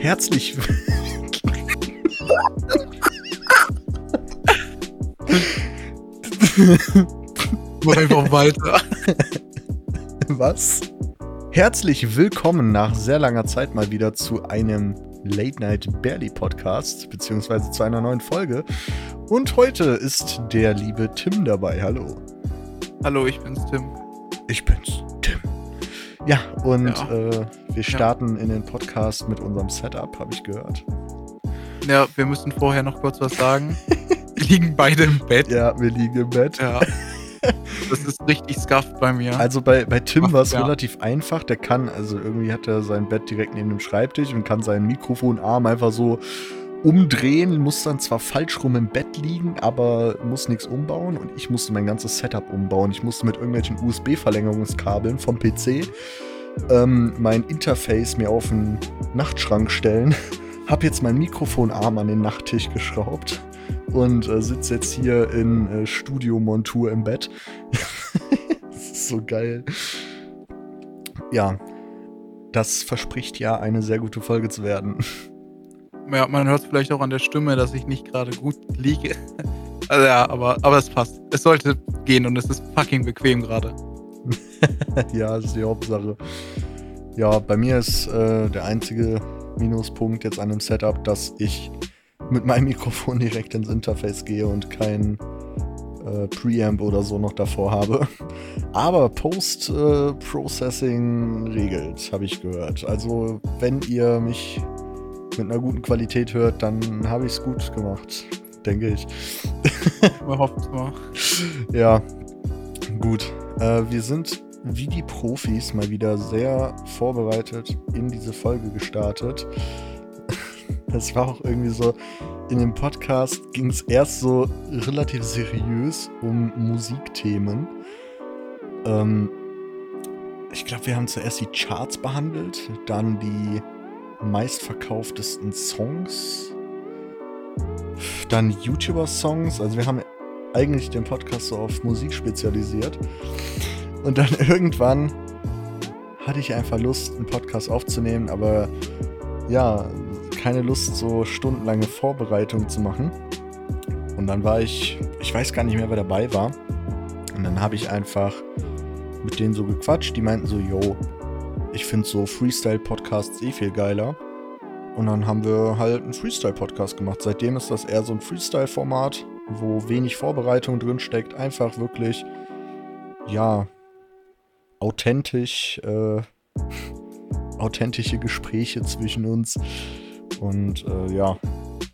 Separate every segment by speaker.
Speaker 1: Herzlich.
Speaker 2: Mach einfach weiter.
Speaker 1: Was? Herzlich willkommen nach sehr langer Zeit mal wieder zu einem Late Night Barely Podcast, beziehungsweise zu einer neuen Folge. Und heute ist der liebe Tim dabei. Hallo.
Speaker 2: Hallo, ich bin's, Tim.
Speaker 1: Ich bin's. Ja, und
Speaker 2: Ja.
Speaker 1: Äh, wir starten in den Podcast mit unserem Setup, habe ich gehört.
Speaker 2: Ja, wir müssen vorher noch kurz was sagen. Wir liegen beide im Bett.
Speaker 1: Ja, wir liegen im Bett.
Speaker 2: Ja. Das ist richtig scuffed bei mir.
Speaker 1: Also bei, bei Tim war es
Speaker 2: ja.
Speaker 1: relativ einfach. Der kann, also irgendwie hat er sein Bett direkt neben dem Schreibtisch und kann seinen Mikrofonarm einfach so umdrehen, muss dann zwar falsch rum im Bett liegen, aber muss nichts umbauen. Und ich musste mein ganzes Setup umbauen. Ich musste mit irgendwelchen USB-Verlängerungskabeln vom PC ähm, mein Interface mir auf den Nachtschrank stellen. Hab jetzt meinen Mikrofonarm an den Nachttisch geschraubt und äh, sitze jetzt hier in äh, Studiomontur im Bett. das ist so geil. Ja, das verspricht ja eine sehr gute Folge zu werden.
Speaker 2: Ja, man hört vielleicht auch an der Stimme, dass ich nicht gerade gut liege. Also ja, aber, aber es passt. Es sollte gehen und es ist fucking bequem gerade.
Speaker 1: ja, das ist die Hauptsache. Ja, bei mir ist äh, der einzige Minuspunkt jetzt an dem Setup, dass ich mit meinem Mikrofon direkt ins Interface gehe und kein äh, Preamp oder so noch davor habe. Aber Post-Processing regelt, habe ich gehört. Also, wenn ihr mich mit einer guten Qualität hört, dann habe ich es gut gemacht, denke ich.
Speaker 2: Hofft mal.
Speaker 1: Ja, gut. Äh, wir sind wie die Profis mal wieder sehr vorbereitet in diese Folge gestartet. Das war auch irgendwie so, in dem Podcast ging es erst so relativ seriös um Musikthemen. Ähm, ich glaube, wir haben zuerst die Charts behandelt, dann die meistverkauftesten Songs, dann YouTuber-Songs. Also wir haben eigentlich den Podcast so auf Musik spezialisiert. Und dann irgendwann hatte ich einfach Lust, einen Podcast aufzunehmen, aber ja, keine Lust, so stundenlange Vorbereitung zu machen. Und dann war ich, ich weiß gar nicht mehr, wer dabei war. Und dann habe ich einfach mit denen so gequatscht. Die meinten so, yo, ich finde so Freestyle-Podcasts eh viel geiler. Und dann haben wir halt einen Freestyle-Podcast gemacht. Seitdem ist das eher so ein Freestyle-Format, wo wenig Vorbereitung drin steckt. Einfach wirklich, ja, authentisch, äh, authentische Gespräche zwischen uns. Und äh, ja,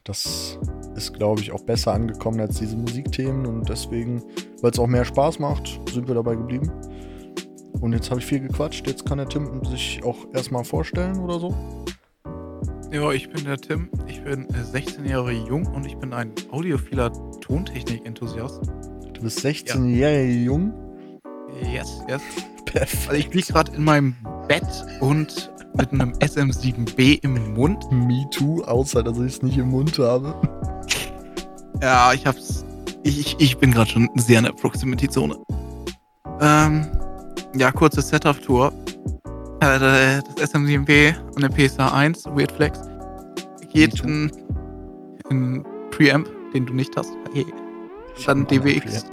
Speaker 1: das ist, glaube ich, auch besser angekommen als diese Musikthemen. Und deswegen, weil es auch mehr Spaß macht, sind wir dabei geblieben. Und jetzt habe ich viel gequatscht. Jetzt kann der Tim sich auch erstmal vorstellen oder so.
Speaker 2: Ja, ich bin der Tim. Ich bin äh, 16 Jahre jung und ich bin ein audiophiler Tontechnik-Enthusiast.
Speaker 1: Du bist 16 Jahre jung.
Speaker 2: Yes, yes.
Speaker 1: Perfekt.
Speaker 2: Also ich liege gerade in meinem Bett und mit einem SM7B im Mund.
Speaker 1: Me too, außer dass ich es nicht im Mund habe.
Speaker 2: Ja, ich hab's. Ich, ich, ich bin gerade schon sehr in der Proximity-Zone. Ähm, ja, kurze Setup-Tour. Äh, das SM7B und der PSA 1, Weird Flex, geht in, in Preamp, den du nicht hast. Hey. Dann DWX.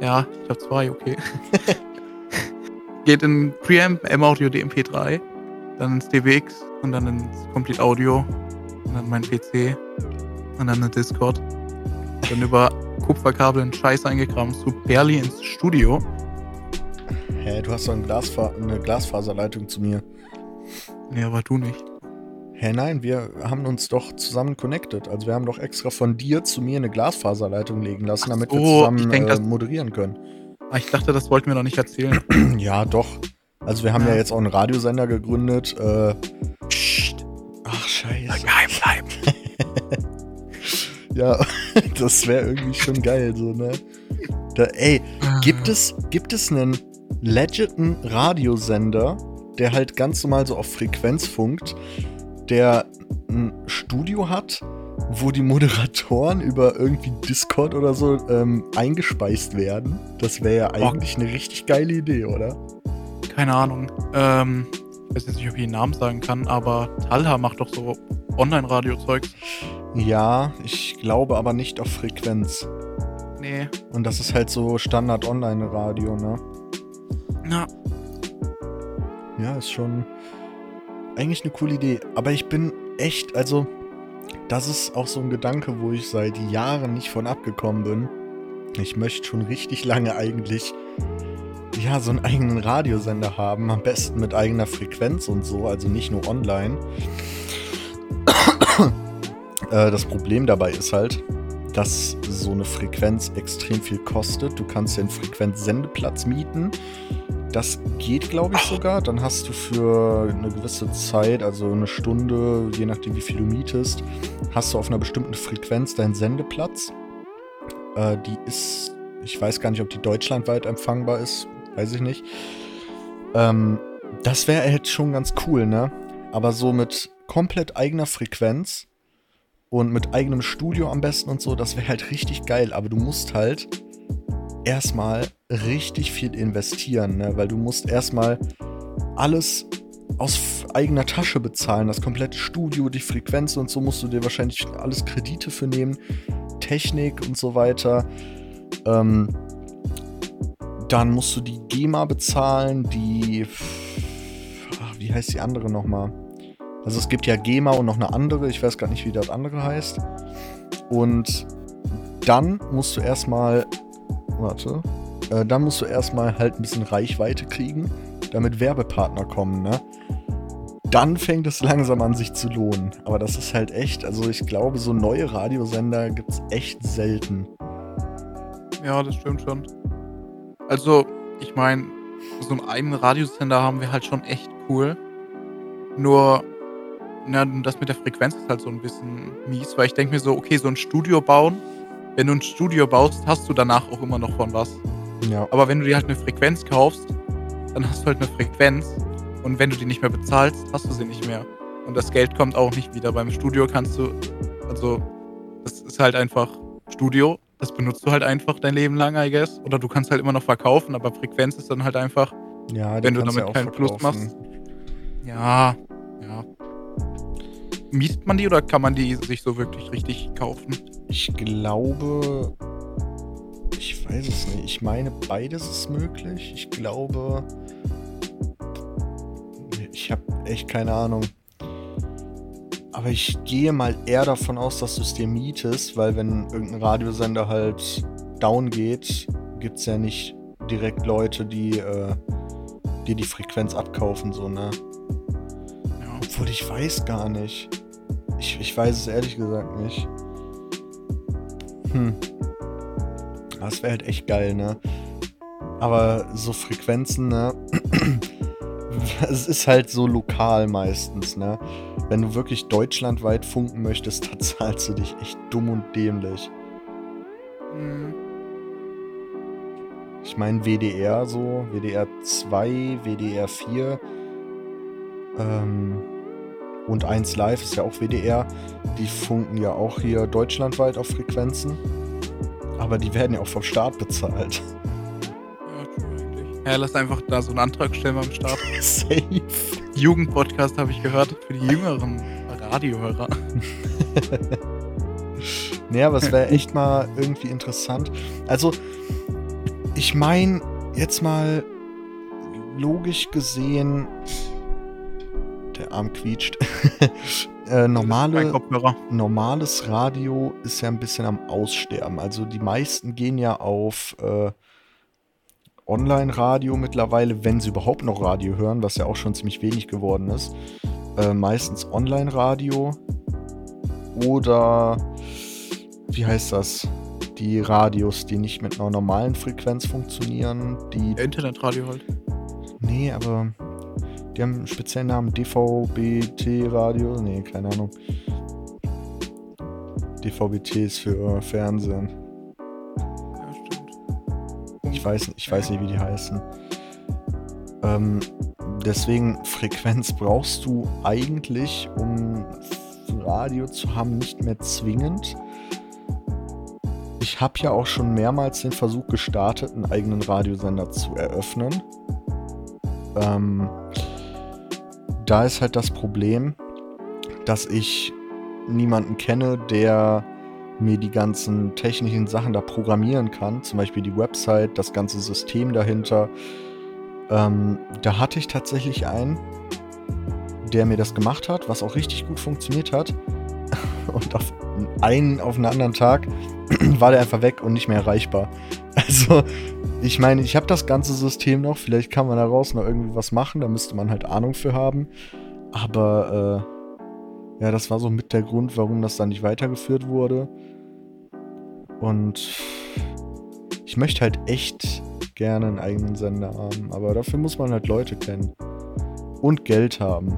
Speaker 2: Ja, ich habe zwei, okay. Geht in Preamp, M-Audio, DMP3, dann ins DWX und dann ins Complete Audio und dann mein PC und dann in Discord. Dann über Kupferkabel einen Scheiß eingegraben zu Barely ins Studio.
Speaker 1: Hä, du hast doch ein Glasfa eine Glasfaserleitung zu mir.
Speaker 2: Nee, aber du nicht.
Speaker 1: Hä, nein, wir haben uns doch zusammen connected. Also wir haben doch extra von dir zu mir eine Glasfaserleitung legen lassen, damit wir
Speaker 2: so,
Speaker 1: zusammen
Speaker 2: ich denk,
Speaker 1: äh, moderieren können.
Speaker 2: Ah, ich dachte, das wollten wir noch nicht erzählen.
Speaker 1: ja, doch. Also wir haben ja,
Speaker 2: Ja.
Speaker 1: jetzt auch einen Radiosender gegründet. Äh,
Speaker 2: Psst,
Speaker 1: ach, scheiße.
Speaker 2: geheim bleiben.
Speaker 1: Ja, das wäre irgendwie schon geil, so, ne? Da, ey, Gibt es, gibt es einen legiten Radiosender, der halt ganz normal so auf Frequenz funkt, der ein Studio hat, wo die Moderatoren über irgendwie Discord oder so ähm, eingespeist werden? Das wäre ja
Speaker 2: Boah.
Speaker 1: eigentlich eine richtig geile Idee, oder?
Speaker 2: Keine Ahnung. Ähm, weiß jetzt nicht, ob ich den Namen sagen kann, aber Talha macht doch so Online-Radio-Zeugs.
Speaker 1: Ja, ich glaube aber nicht auf Frequenz.
Speaker 2: Nee.
Speaker 1: Und das ist halt so Standard-Online-Radio, ne?
Speaker 2: Ja.
Speaker 1: Ja, ist schon eigentlich eine coole Idee. Aber ich bin echt, also, das ist auch so ein Gedanke, wo ich seit Jahren nicht von abgekommen bin. Ich möchte schon richtig lange eigentlich, ja, so einen eigenen Radiosender haben. Am besten mit eigener Frequenz und so, also nicht nur online. Äh, das Problem dabei ist halt, dass so eine Frequenz extrem viel kostet. Du kannst einen Frequenzsendeplatz mieten. Das geht, glaube ich, sogar. Dann hast du für eine gewisse Zeit, also eine Stunde, je nachdem, wie viel du mietest, hast du auf einer bestimmten Frequenz deinen Sendeplatz. Äh, die ist, ich weiß gar nicht, ob die deutschlandweit empfangbar ist, weiß ich nicht. Ähm, das wäre jetzt schon ganz cool, ne? Aber so mit komplett eigener Frequenz und mit eigenem Studio am besten und so, das wäre halt richtig geil. Aber du musst halt erstmal richtig viel investieren, ne? weil du musst erstmal alles aus eigener Tasche bezahlen. Das komplette Studio, die Frequenz und so musst du dir wahrscheinlich alles Kredite für nehmen. Technik und so weiter. Ähm, dann musst du die GEMA bezahlen, die. Ach, wie heißt die andere nochmal? Also es gibt ja GEMA und noch eine andere, ich weiß gar nicht, wie das andere heißt. Und dann musst du erstmal, warte, äh, dann musst du erstmal halt ein bisschen Reichweite kriegen, damit Werbepartner kommen, ne? Dann fängt es langsam an, sich zu lohnen. Aber das ist halt echt, also ich glaube, so neue Radiosender gibt es echt selten.
Speaker 2: Ja, das stimmt schon. Also, ich meine, so einen eigenen Radiosender haben wir halt schon echt cool. Nur na, das mit der Frequenz ist halt so ein bisschen mies, weil ich denke mir so, okay, so ein Studio bauen, wenn du ein Studio baust, hast du danach auch immer noch von was.
Speaker 1: Ja.
Speaker 2: Aber wenn du dir halt eine Frequenz kaufst, dann hast du halt eine Frequenz und wenn du die nicht mehr bezahlst, hast du sie nicht mehr. Und das Geld kommt auch nicht wieder. Beim Studio kannst du, also, das ist halt einfach Studio, das benutzt du halt einfach dein Leben lang, I guess. Oder du kannst halt immer noch verkaufen, aber Frequenz ist dann halt einfach,
Speaker 1: ja,
Speaker 2: wenn du damit ja keinen Plus machst. Ja. Mietet man die oder kann man die sich so wirklich richtig kaufen?
Speaker 1: Ich glaube. Ich weiß es nicht. Ich meine, beides ist möglich. Ich glaube. Ich habe echt keine Ahnung. Aber ich gehe mal eher davon aus, dass du es dir mietest, weil wenn irgendein Radiosender halt down geht, gibt es ja nicht direkt Leute, die äh, dir die Frequenz abkaufen, so, ne? Obwohl ich weiß gar nicht. Ich, ich weiß es ehrlich gesagt nicht. Hm. Das wäre halt echt geil, ne? Aber so Frequenzen, ne? es ist halt so lokal meistens, ne? Wenn du wirklich deutschlandweit funken möchtest, dann zahlst du dich echt dumm und dämlich.
Speaker 2: Mhm.
Speaker 1: Ich meine WDR so, WDR 2, WDR 4 ähm, und 1 Live ist ja auch WDR. Die funken ja auch hier deutschlandweit auf Frequenzen. Aber die werden ja auch vom Staat bezahlt.
Speaker 2: Ja, lass einfach da so einen Antrag stellen beim Start.
Speaker 1: Safe.
Speaker 2: Jugendpodcast habe ich gehört für die jüngeren Radiohörer.
Speaker 1: Nee, aber es wäre echt mal irgendwie interessant. Also, ich meine, jetzt mal logisch gesehen, Arm quietscht. äh, normale, normales Radio ist ja ein bisschen am Aussterben. Also die meisten gehen ja auf äh, Online-Radio mittlerweile, wenn sie überhaupt noch Radio hören, was ja auch schon ziemlich wenig geworden ist. Äh, meistens Online-Radio oder wie heißt das? Die Radios, die nicht mit einer normalen Frequenz funktionieren, die
Speaker 2: Internetradio halt.
Speaker 1: Nee, aber die haben einen speziellen Namen. DVB-T-Radio? Nee, keine Ahnung. DVB-T ist für Fernsehen.
Speaker 2: Ja, stimmt.
Speaker 1: Ich weiß, ich weiß nicht, wie die heißen. Ähm, deswegen, Frequenz brauchst du eigentlich, um Radio zu haben, nicht mehr zwingend. Ich habe ja auch schon mehrmals den Versuch gestartet, einen eigenen Radiosender zu eröffnen. Ähm, da ist halt das Problem, dass ich niemanden kenne, der mir die ganzen technischen Sachen da programmieren kann. Zum Beispiel die Website, das ganze System dahinter. Ähm, da hatte ich tatsächlich einen, der mir das gemacht hat, was auch richtig gut funktioniert hat. Und auf einen auf einen anderen Tag war der einfach weg und nicht mehr erreichbar. Also, ich meine, ich habe das ganze System noch. Vielleicht kann man daraus noch irgendwie was machen. Da müsste man halt Ahnung für haben. Aber äh, ja, das war so mit der Grund, warum das dann nicht weitergeführt wurde. Und ich möchte halt echt gerne einen eigenen Sender haben. Aber dafür muss man halt Leute kennen. Und Geld haben.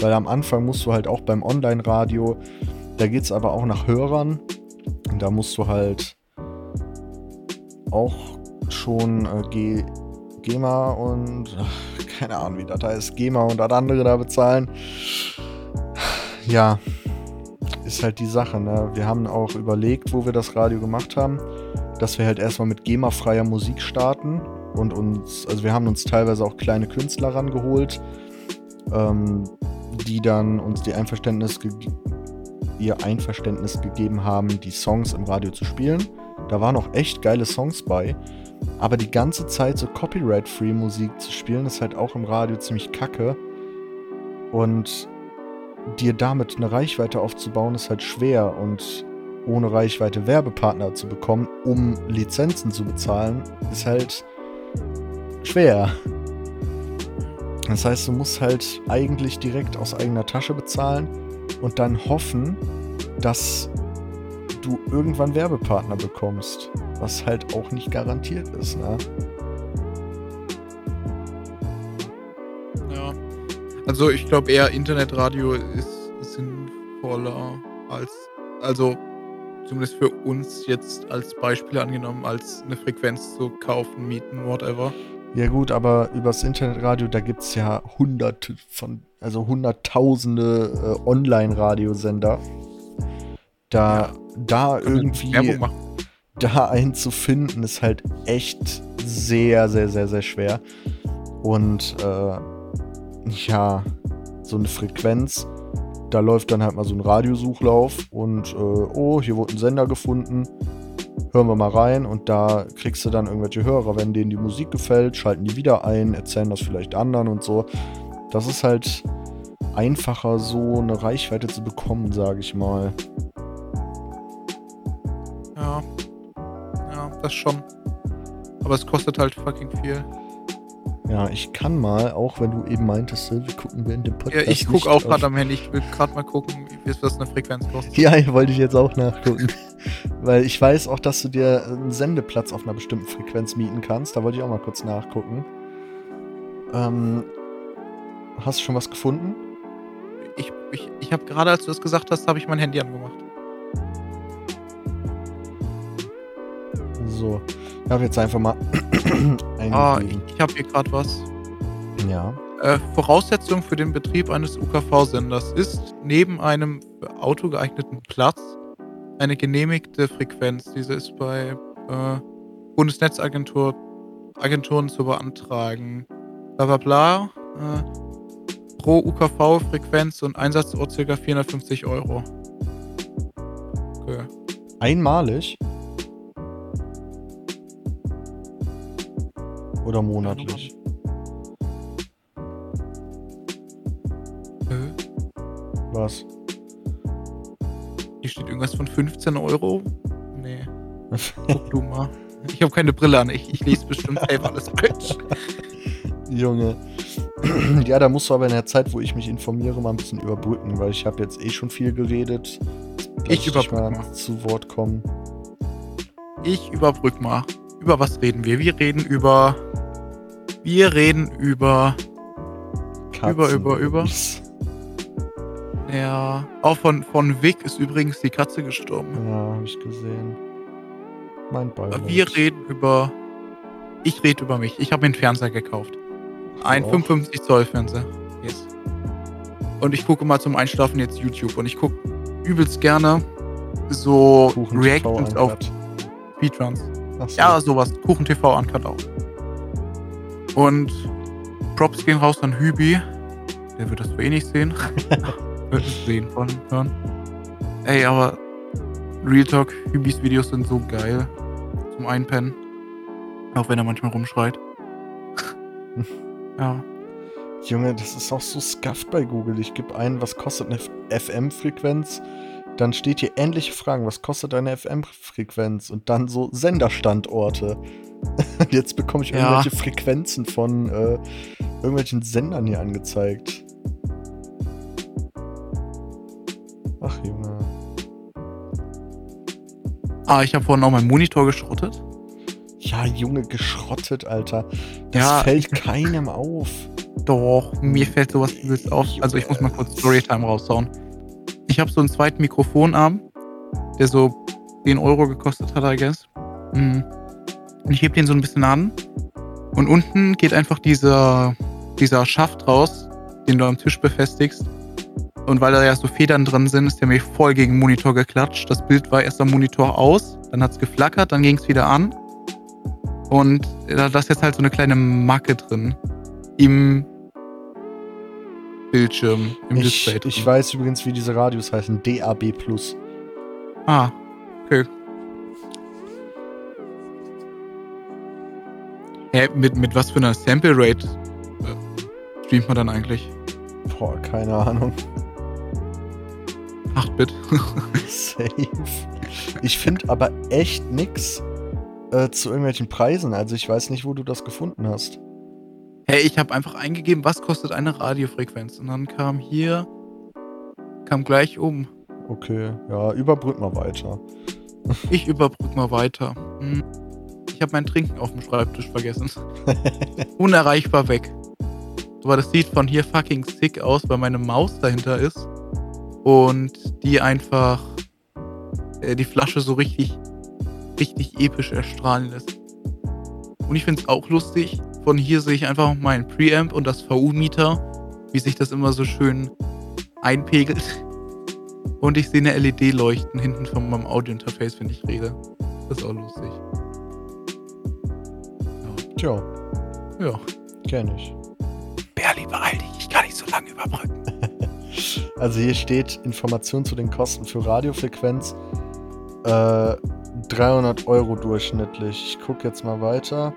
Speaker 1: Weil am Anfang musst du halt auch beim Online-Radio, da geht es aber auch nach Hörern. Da musst du halt auch schon äh, G GEMA und ach, keine Ahnung, wie das heißt, GEMA und das andere da bezahlen. Ja, ist halt die Sache. Ne? Wir haben auch überlegt, wo wir das Radio gemacht haben, dass wir halt erstmal mit GEMA-freier Musik starten und uns, also wir haben uns teilweise auch kleine Künstler rangeholt, ähm, die dann uns die Einverständnis ihr Einverständnis gegeben haben, die Songs im Radio zu spielen. Da waren auch echt geile Songs bei. Aber die ganze Zeit so Copyright-Free Musik zu spielen, ist halt auch im Radio ziemlich kacke. Und dir damit eine Reichweite aufzubauen, ist halt schwer. Und ohne Reichweite Werbepartner zu bekommen, um Lizenzen zu bezahlen, ist halt schwer. Das heißt, du musst halt eigentlich direkt aus eigener Tasche bezahlen und dann hoffen, dass du irgendwann Werbepartner bekommst. Was halt auch nicht garantiert ist, ne?
Speaker 2: Ja. Also ich glaube eher Internetradio ist sinnvoller als, also zumindest für uns jetzt als Beispiel angenommen, als eine Frequenz zu kaufen, mieten, whatever.
Speaker 1: Ja gut, aber übers Internetradio, da gibt es ja hunderte von, also hunderttausende äh, Online-Radiosender. Da, ja, da irgendwie da einen zu finden, ist halt echt sehr, sehr, sehr, sehr schwer. Und äh, ja, so eine Frequenz, da läuft dann halt mal so ein Radiosuchlauf und äh, oh, hier wurde ein Sender gefunden. Hören wir mal rein und da kriegst du dann irgendwelche Hörer, wenn denen die Musik gefällt, schalten die wieder ein, erzählen das vielleicht anderen und so. Das ist halt einfacher, so eine Reichweite zu bekommen, sage ich mal.
Speaker 2: das schon. Aber es kostet halt fucking viel.
Speaker 1: Ja, ich kann mal, auch wenn du eben meintest, wir gucken wir in dem
Speaker 2: Podcast. Ja, ich gucke auch gerade am Handy. Ich will gerade mal gucken, wie es eine Frequenz kostet.
Speaker 1: Ja, wollte ich jetzt auch nachgucken. Weil ich weiß auch, dass du dir einen Sendeplatz auf einer bestimmten Frequenz mieten kannst. Da wollte ich auch mal kurz nachgucken. Ähm, hast du schon was gefunden?
Speaker 2: Ich, ich, ich habe gerade, als du das gesagt hast, habe ich mein Handy angemacht.
Speaker 1: So. Ich habe jetzt einfach mal.
Speaker 2: ah, ich, ich habe hier gerade was.
Speaker 1: Ja.
Speaker 2: Äh, Voraussetzung für den Betrieb eines UKV-Senders ist neben einem für Auto geeigneten Platz eine genehmigte Frequenz. Diese ist bei äh, Bundesnetzagentur Agenturen zu beantragen. Bla bla bla. Äh, pro UKV-Frequenz und Einsatzort ca. 450 Euro.
Speaker 1: Okay. Einmalig? Oder monatlich?
Speaker 2: Hä?
Speaker 1: Was?
Speaker 2: Hier steht irgendwas von 15 Euro. Nee. Guck du mal. Ich habe keine Brille an. Ich, ich lese bestimmt selber alles falsch.
Speaker 1: Junge. ja, da musst du aber in der Zeit, wo ich mich informiere, mal ein bisschen überbrücken, weil ich habe jetzt eh schon viel geredet.
Speaker 2: Ich überbrücke mal.
Speaker 1: Zu Wort kommen.
Speaker 2: Ich überbrück mal. Über was reden wir? Wir reden über wir reden über.
Speaker 1: Katzen
Speaker 2: über, über, über. Ja. Auch von, von Vic ist übrigens die Katze gestorben.
Speaker 1: Ja, hab ich gesehen. Mein Beileid.
Speaker 2: Wir reden über. Ich rede über mich. Ich habe mir einen Fernseher gekauft. Ein 55 Zoll Fernseher. Yes. Und ich gucke mal zum Einschlafen jetzt YouTube. Und ich gucke übelst gerne so Kuchen Reactions auf Speedruns. So. Ja, sowas. Kuchen TV uncut auch. Und Props gehen raus an Hübi. Der wird das für eh nicht sehen. sehen von hören. Ey, aber Real Talk, Hübis Videos sind so geil. Zum Einpennen. Auch wenn er manchmal rumschreit. ja.
Speaker 1: Junge, das ist auch so scuffed bei Google. Ich gebe ein, was kostet eine FM-Frequenz? Dann steht hier ähnliche Fragen. Was kostet eine FM-Frequenz? Und dann so Senderstandorte. Jetzt bekomme ich
Speaker 2: Ja.
Speaker 1: irgendwelche Frequenzen von äh, irgendwelchen Sendern hier angezeigt. Ach, Junge.
Speaker 2: Ah, ich habe vorhin auch meinen Monitor geschrottet.
Speaker 1: Ja, Junge, geschrottet, Alter. Das
Speaker 2: Ja,
Speaker 1: fällt keinem auf.
Speaker 2: Doch, mir fällt sowas übelst auf. Also ich muss mal kurz Storytime raushauen. Ich habe so einen zweiten Mikrofonarm, der so 10 Euro gekostet hat, I guess. Mhm. Und ich heb den so ein bisschen an. Und unten geht einfach dieser, dieser Schaft raus, den du am Tisch befestigst. Und weil da ja so Federn drin sind, ist der mir voll gegen den Monitor geklatscht. Das Bild war erst am Monitor aus, dann hat's geflackert, dann ging's wieder an. Und da da ist jetzt halt so eine kleine Macke drin. Im Bildschirm, im
Speaker 1: Ich,
Speaker 2: Display. drin.
Speaker 1: ich weiß übrigens, wie diese Radios heißen. DAB+.
Speaker 2: Ah, okay. Hä, mit, mit was für einer Sample Rate äh, streamt man dann eigentlich?
Speaker 1: Boah, keine Ahnung.
Speaker 2: 8-Bit.
Speaker 1: Safe. Ich finde aber echt nix äh, zu irgendwelchen Preisen. Also ich weiß nicht, wo du das gefunden hast.
Speaker 2: hey, ich habe einfach eingegeben, was kostet eine Radiofrequenz? Und dann kam hier, kam gleich um.
Speaker 1: Okay, ja, überbrück mal weiter.
Speaker 2: Ich überbrück mal weiter. Hm. Ich habe mein Trinken auf dem Schreibtisch vergessen. Unerreichbar weg. Aber das sieht von hier fucking sick aus, weil meine Maus dahinter ist. Und die einfach äh, die Flasche so richtig, richtig episch erstrahlen lässt. Und ich finde es auch lustig. Von hier sehe ich einfach meinen Preamp und das VU-Meter, wie sich das immer so schön einpegelt. Und ich sehe eine LED leuchten hinten von meinem Audio-Interface, wenn ich rede. Das ist auch lustig.
Speaker 1: Tja,
Speaker 2: Ja.
Speaker 1: kenn ich.
Speaker 2: Berli, beeil dich, ich kann nicht so lange überbrücken.
Speaker 1: Also hier steht Information zu den Kosten für Radiofrequenz. Äh, 300 Euro durchschnittlich. Ich guck jetzt mal weiter.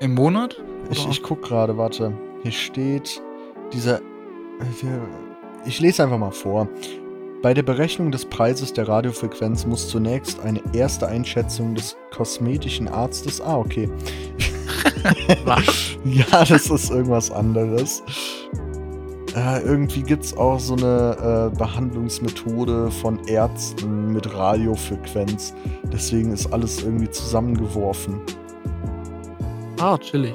Speaker 2: Im Monat?
Speaker 1: Ich,
Speaker 2: Oder?
Speaker 1: ich guck gerade, warte. Hier steht dieser. Ich lese einfach mal vor. Bei der Berechnung des Preises der Radiofrequenz muss zunächst eine erste Einschätzung des kosmetischen Arztes. Ah, okay.
Speaker 2: Was?
Speaker 1: Ja, das ist irgendwas anderes. Äh, irgendwie gibt es auch so eine äh, Behandlungsmethode von Ärzten mit Radiofrequenz. Deswegen ist alles irgendwie zusammengeworfen.
Speaker 2: Ah, chillig.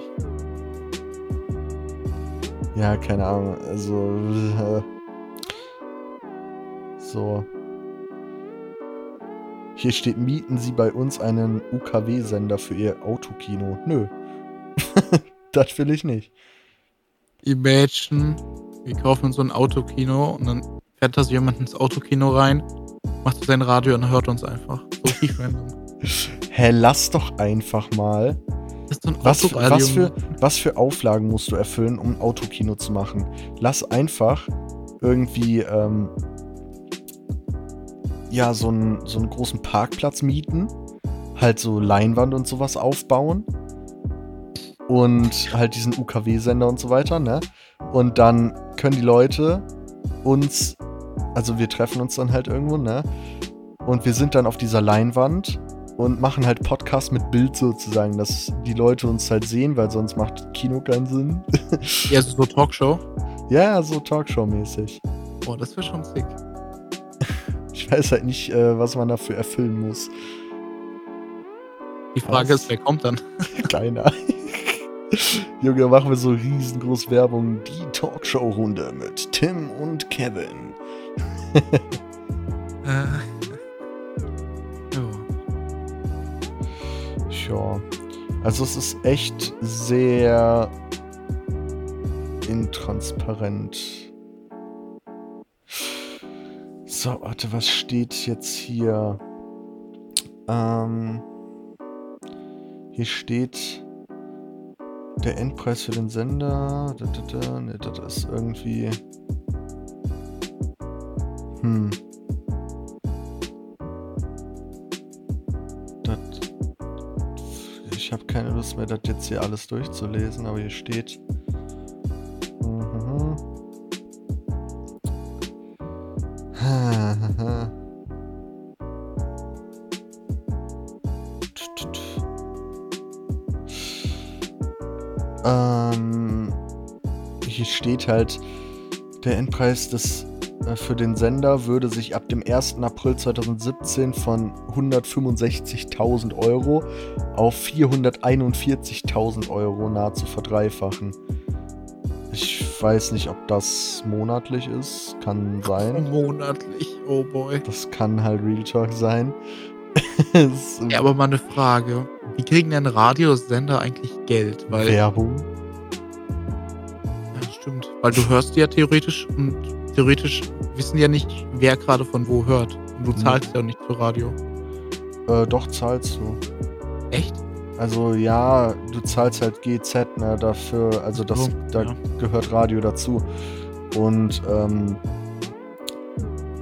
Speaker 1: Ja, keine Ahnung. Also. Äh, so. Hier steht, mieten Sie bei uns einen UKW-Sender für Ihr Autokino. Nö. das will ich nicht.
Speaker 2: Imagine, wir kaufen uns so ein Autokino und dann fährt da so jemand ins Autokino rein, macht so sein Radio und hört uns einfach. So richtig random.
Speaker 1: Hä, lass doch einfach mal.
Speaker 2: So ein
Speaker 1: Was, was, für, was für Auflagen musst du erfüllen, um ein Autokino zu machen? Lass einfach irgendwie ähm, ja so einen, so einen großen Parkplatz mieten, halt so Leinwand und sowas aufbauen und halt diesen UKW-Sender und so weiter, ne? Und dann können die Leute uns, also wir treffen uns dann halt irgendwo, ne? Und wir sind dann auf dieser Leinwand und machen halt Podcast mit Bild sozusagen, dass die Leute uns halt sehen, weil sonst macht Kino keinen Sinn.
Speaker 2: Ja, so Talkshow.
Speaker 1: ja, so Talkshow-mäßig.
Speaker 2: Boah, das wäre schon sick.
Speaker 1: Ich weiß halt nicht, äh, was man dafür erfüllen muss.
Speaker 2: Die Frage
Speaker 1: Was?
Speaker 2: ist, wer kommt dann?
Speaker 1: Keiner. Junge, machen wir so riesengroß Werbung. Die Talkshow-Runde mit Tim und Kevin.
Speaker 2: Äh. Ja.
Speaker 1: Tja. Also es ist echt sehr intransparent. So, warte, was steht jetzt hier? Ähm, hier steht Der Endpreis für den Sender. Da, da, da, ne, das ist irgendwie. Hm. Das, ich habe keine Lust mehr, das jetzt hier alles durchzulesen, aber hier steht. Mhm. Ähm, hier steht halt, der Endpreis des, äh, für den Sender würde sich ab dem 1. April 2017 von 165.000 Euro auf 441.000 Euro nahezu verdreifachen. Ich weiß nicht, ob das monatlich ist. Kann sein.
Speaker 2: Monatlich, oh boy.
Speaker 1: Das kann halt Real Talk sein.
Speaker 2: Ja, aber mal eine Frage. Wie kriegen denn Radiosender eigentlich Geld? Weil,
Speaker 1: Werbung.
Speaker 2: ja, stimmt. Weil du hörst ja theoretisch und theoretisch wissen ja nicht, wer gerade von wo hört. Und du
Speaker 1: Nee.
Speaker 2: zahlst ja auch nicht für Radio.
Speaker 1: Äh, doch zahlst du.
Speaker 2: Echt?
Speaker 1: Also ja, du zahlst halt GZ, ne, dafür, also das,
Speaker 2: So,
Speaker 1: da
Speaker 2: ja.
Speaker 1: gehört Radio dazu. Und ähm,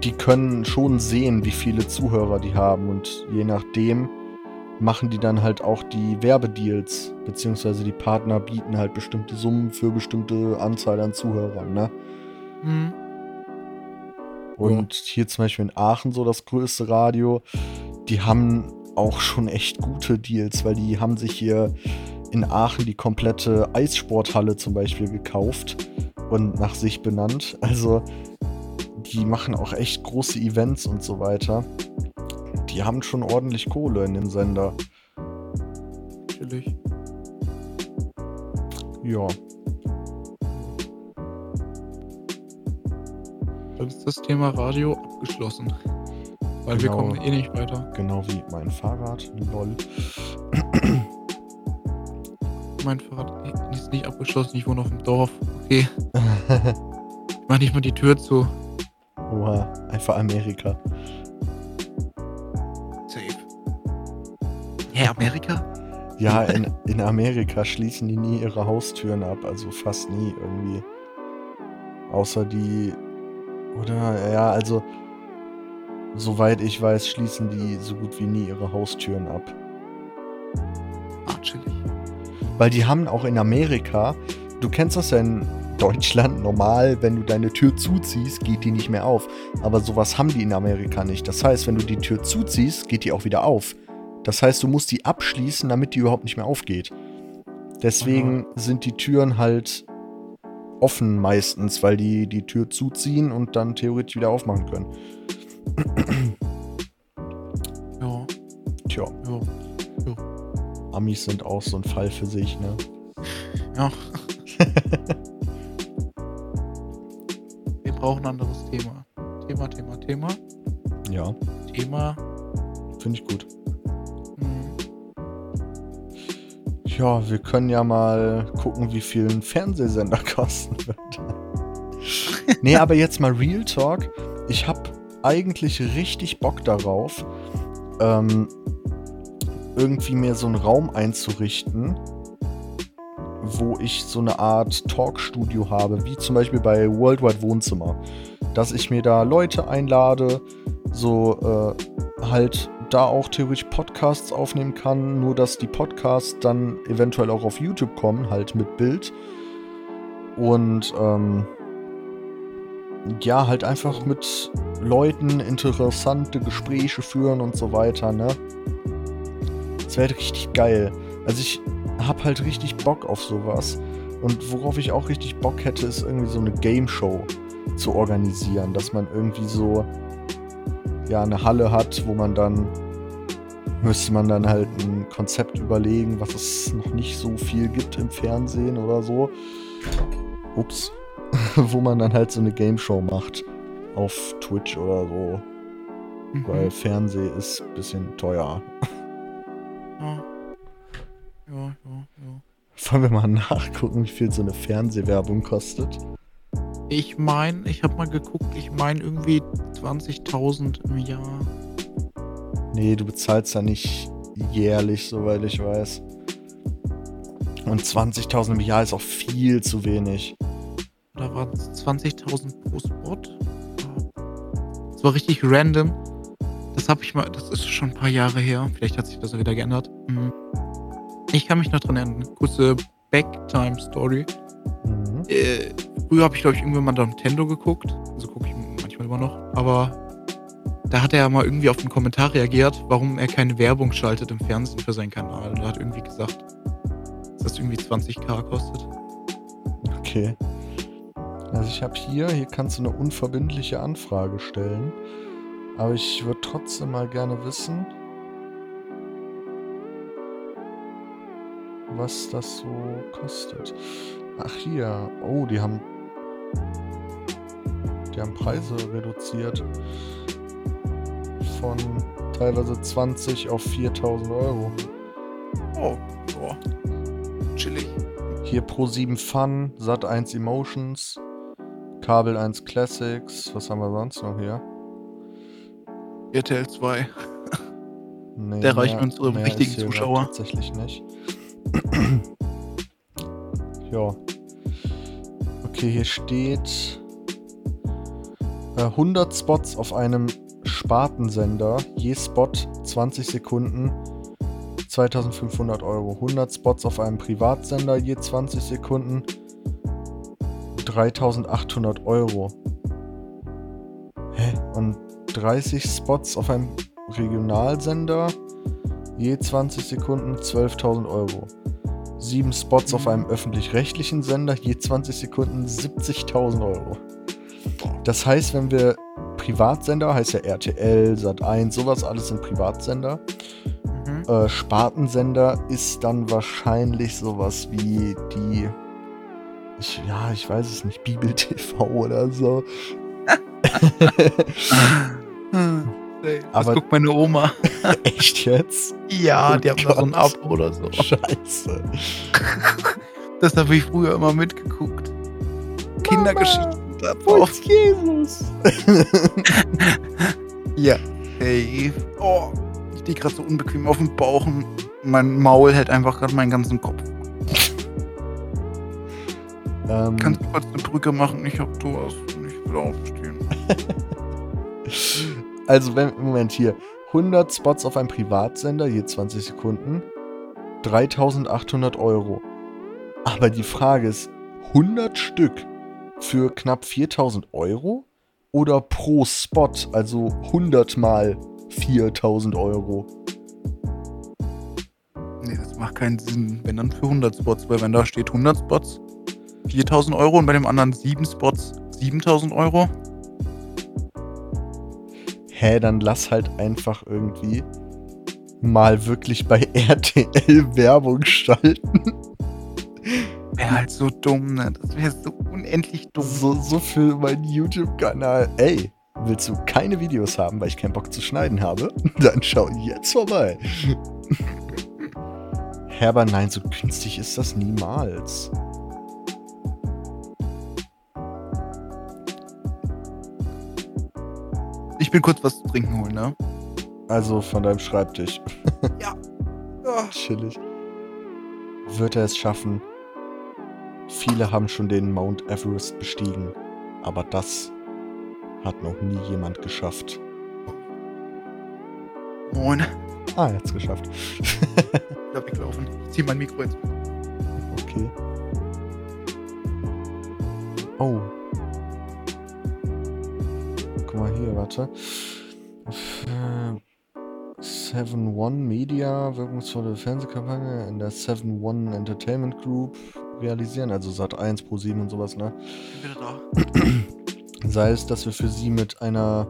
Speaker 1: die können schon sehen, wie viele Zuhörer die haben und je nachdem machen die dann halt auch die Werbedeals, beziehungsweise die Partner bieten halt bestimmte Summen für bestimmte Anzahl an Zuhörern, ne?
Speaker 2: Hm.
Speaker 1: Und hier zum Beispiel in Aachen, so das größte Radio, die haben auch schon echt gute Deals, weil die haben sich hier in Aachen die komplette Eissporthalle zum Beispiel gekauft und nach sich benannt. Also die machen auch echt große Events und so weiter. Die haben schon ordentlich Kohle in dem Sender.
Speaker 2: Natürlich.
Speaker 1: Ja,
Speaker 2: Dann ist das Thema Radio abgeschlossen. Weil wir
Speaker 1: Genau.
Speaker 2: kommen eh nicht weiter.
Speaker 1: genau wie mein Fahrrad. Lol.
Speaker 2: Mein Fahrrad ist nicht abgeschlossen. Ich wohne auf dem Dorf. Okay. Mach nicht mal die Tür zu.
Speaker 1: Oha, einfach Amerika.
Speaker 2: Hä, Amerika?
Speaker 1: Ja, in, in Amerika schließen die nie ihre Haustüren ab, also fast nie irgendwie. Außer die. Oder, ja, also. Soweit ich weiß, schließen die so gut wie nie ihre Haustüren ab.
Speaker 2: Ah, chillig.
Speaker 1: Weil die haben auch in Amerika, du kennst das ja in Deutschland normal, wenn du deine Tür zuziehst, geht die nicht mehr auf. Aber sowas haben die in Amerika nicht. Das heißt, wenn du die Tür zuziehst, geht die auch wieder auf. Das heißt, du musst die abschließen, damit die überhaupt nicht mehr aufgeht. Deswegen sind die Türen halt offen meistens, weil die die Tür zuziehen und dann theoretisch wieder aufmachen können.
Speaker 2: Ja,
Speaker 1: Tja,
Speaker 2: ja.
Speaker 1: Amis sind auch so ein Fall für sich, ne?
Speaker 2: Ja. wir brauchen ein anderes Thema. Thema, Thema, Thema.
Speaker 1: Ja,
Speaker 2: Thema.
Speaker 1: finde ich gut. Ja, wir können ja mal gucken, wie viel ein Fernsehsender kosten wird. nee, aber jetzt mal Real Talk. Ich habe eigentlich richtig Bock darauf, ähm, irgendwie mir so einen Raum einzurichten, wo ich so eine Art Talkstudio habe, wie zum Beispiel bei Worldwide Wohnzimmer. Dass ich mir da Leute einlade, so äh, halt da auch theoretisch Podcasts aufnehmen kann, nur dass die Podcasts dann eventuell auch auf YouTube kommen, halt mit Bild. Und ähm, ja, halt einfach mit Leuten interessante Gespräche führen und so weiter, ne? Das wäre richtig geil. Also ich hab halt richtig Bock auf sowas. Und worauf ich auch richtig Bock hätte, ist irgendwie so eine Game Show zu organisieren, dass man irgendwie so ja eine Halle hat, wo man dann müsste man dann halt ein Konzept überlegen, was es noch nicht so viel gibt im Fernsehen oder so. Ups. wo man dann halt so eine Game Show macht auf Twitch oder so,
Speaker 2: mhm.
Speaker 1: weil Fernsehen ist ein bisschen teuer.
Speaker 2: Ja. Ja, ja, ja.
Speaker 1: Wollen wir mal nachgucken, wie viel so eine Fernsehwerbung kostet?
Speaker 2: Ich meine, ich habe mal geguckt, ich meine irgendwie 20.000 im Jahr.
Speaker 1: Nee, du bezahlst ja nicht jährlich, soweit ich weiß. Und 20.000 im Jahr ist auch viel zu wenig.
Speaker 2: Oder waren es 20.000 pro Spot? Das war richtig random. Das habe ich mal, das ist schon ein paar Jahre her. Vielleicht hat sich das wieder geändert. Mhm. Ich kann mich noch dran erinnern. Kurze Backtime-Story.
Speaker 1: Mhm.
Speaker 2: Äh, früher habe ich, glaube ich, irgendwann mal Nintendo geguckt. Also gucke ich manchmal immer noch. Aber da hat er ja mal irgendwie auf einen Kommentar reagiert, warum er keine Werbung schaltet im Fernsehen für seinen Kanal. Und er hat irgendwie gesagt, dass das irgendwie 20k kostet.
Speaker 1: Okay. Also ich habe hier, hier kannst du eine unverbindliche Anfrage stellen. Aber ich würde trotzdem mal gerne wissen, was das so kostet. Ach hier, oh, die haben, die haben Preise reduziert von teilweise 20 auf 4000 Euro.
Speaker 2: Oh, boah. Chillig.
Speaker 1: Hier Pro 7 Fun, Sat 1 Emotions, Kabel 1 Classics, was haben wir sonst noch hier?
Speaker 2: RTL 2.
Speaker 1: Nee,
Speaker 2: Der reicht
Speaker 1: mehr-
Speaker 2: unsere richtigen Zuschauer.
Speaker 1: Tatsächlich nicht. ja. Okay, hier steht äh, 100 Spots auf einem Spartensender, je Spot 20 Sekunden, 2500 Euro. 100 Spots auf einem Privatsender, je 20 Sekunden, 3800 Euro. Hä? Und 30 Spots auf einem Regionalsender, je 20 Sekunden 12.000 Euro. 7 Spots auf einem öffentlich-rechtlichen Sender, je 20 Sekunden 70.000 Euro. Das heißt, wenn wir Privatsender, heißt ja RTL, Sat1, sowas alles sind Privatsender.
Speaker 2: Mhm.
Speaker 1: Äh, Spartensender ist dann wahrscheinlich sowas wie die. Ich, ja, ich weiß es nicht, Bibel TV oder so.
Speaker 2: Ey, das
Speaker 1: Aber-
Speaker 2: guckt meine Oma.
Speaker 1: Echt jetzt?
Speaker 2: Ja,
Speaker 1: Oh
Speaker 2: die haben da so ein. Abo oder so.
Speaker 1: Scheiße.
Speaker 2: Das habe ich früher immer mitgeguckt. Kindergeschichten.
Speaker 1: Ist Jesus?
Speaker 2: Ja. Hey. Oh, ich stehe gerade so unbequem auf dem Bauch und mein Maul hält einfach gerade meinen ganzen Kopf.
Speaker 1: ähm,
Speaker 2: Kannst du kurz eine Brücke machen? Ich hab Durst und ich will aufstehen.
Speaker 1: also, wenn, Moment hier. 100 Spots auf einem Privatsender, je 20 Sekunden. 3800 Euro. Aber die Frage ist, 100 Stück für knapp 4000 Euro? Oder pro Spot, also 100 mal 4000 Euro?
Speaker 2: Nee, das macht keinen Sinn. Wenn dann für 100 Spots, weil wenn da steht 100 Spots, 4000 Euro und bei dem anderen 7 Spots 7000 Euro.
Speaker 1: Hä, dann lass halt einfach irgendwie mal wirklich bei RTL Werbung schalten.
Speaker 2: Wäre halt so dumm, ne? Das wäre so unendlich dumm.
Speaker 1: So, so für meinen YouTube-Kanal. Ey, willst du keine Videos haben, weil ich keinen Bock zu schneiden habe? Dann schau jetzt vorbei. Hä, aber nein, so günstig ist das niemals.
Speaker 2: Ich bin kurz was zu trinken holen, ne?
Speaker 1: Also von deinem Schreibtisch.
Speaker 2: Oh,
Speaker 1: Chillig. Wird er es schaffen? Viele haben schon den Mount Everest bestiegen, aber das hat noch nie jemand geschafft.
Speaker 2: moin.
Speaker 1: Ah, er hat's geschafft.
Speaker 2: Ich glaub, weglaufen. Ich zieh mein Mikro jetzt.
Speaker 1: Okay. Oh. Guck mal hier, warte. Äh, 7-One Media, wirkungsvolle Fernsehkampagne in der 7-One Entertainment Group realisieren, also Sat 1 Pro 7 und sowas, ne? Sei es, dass wir für sie mit einer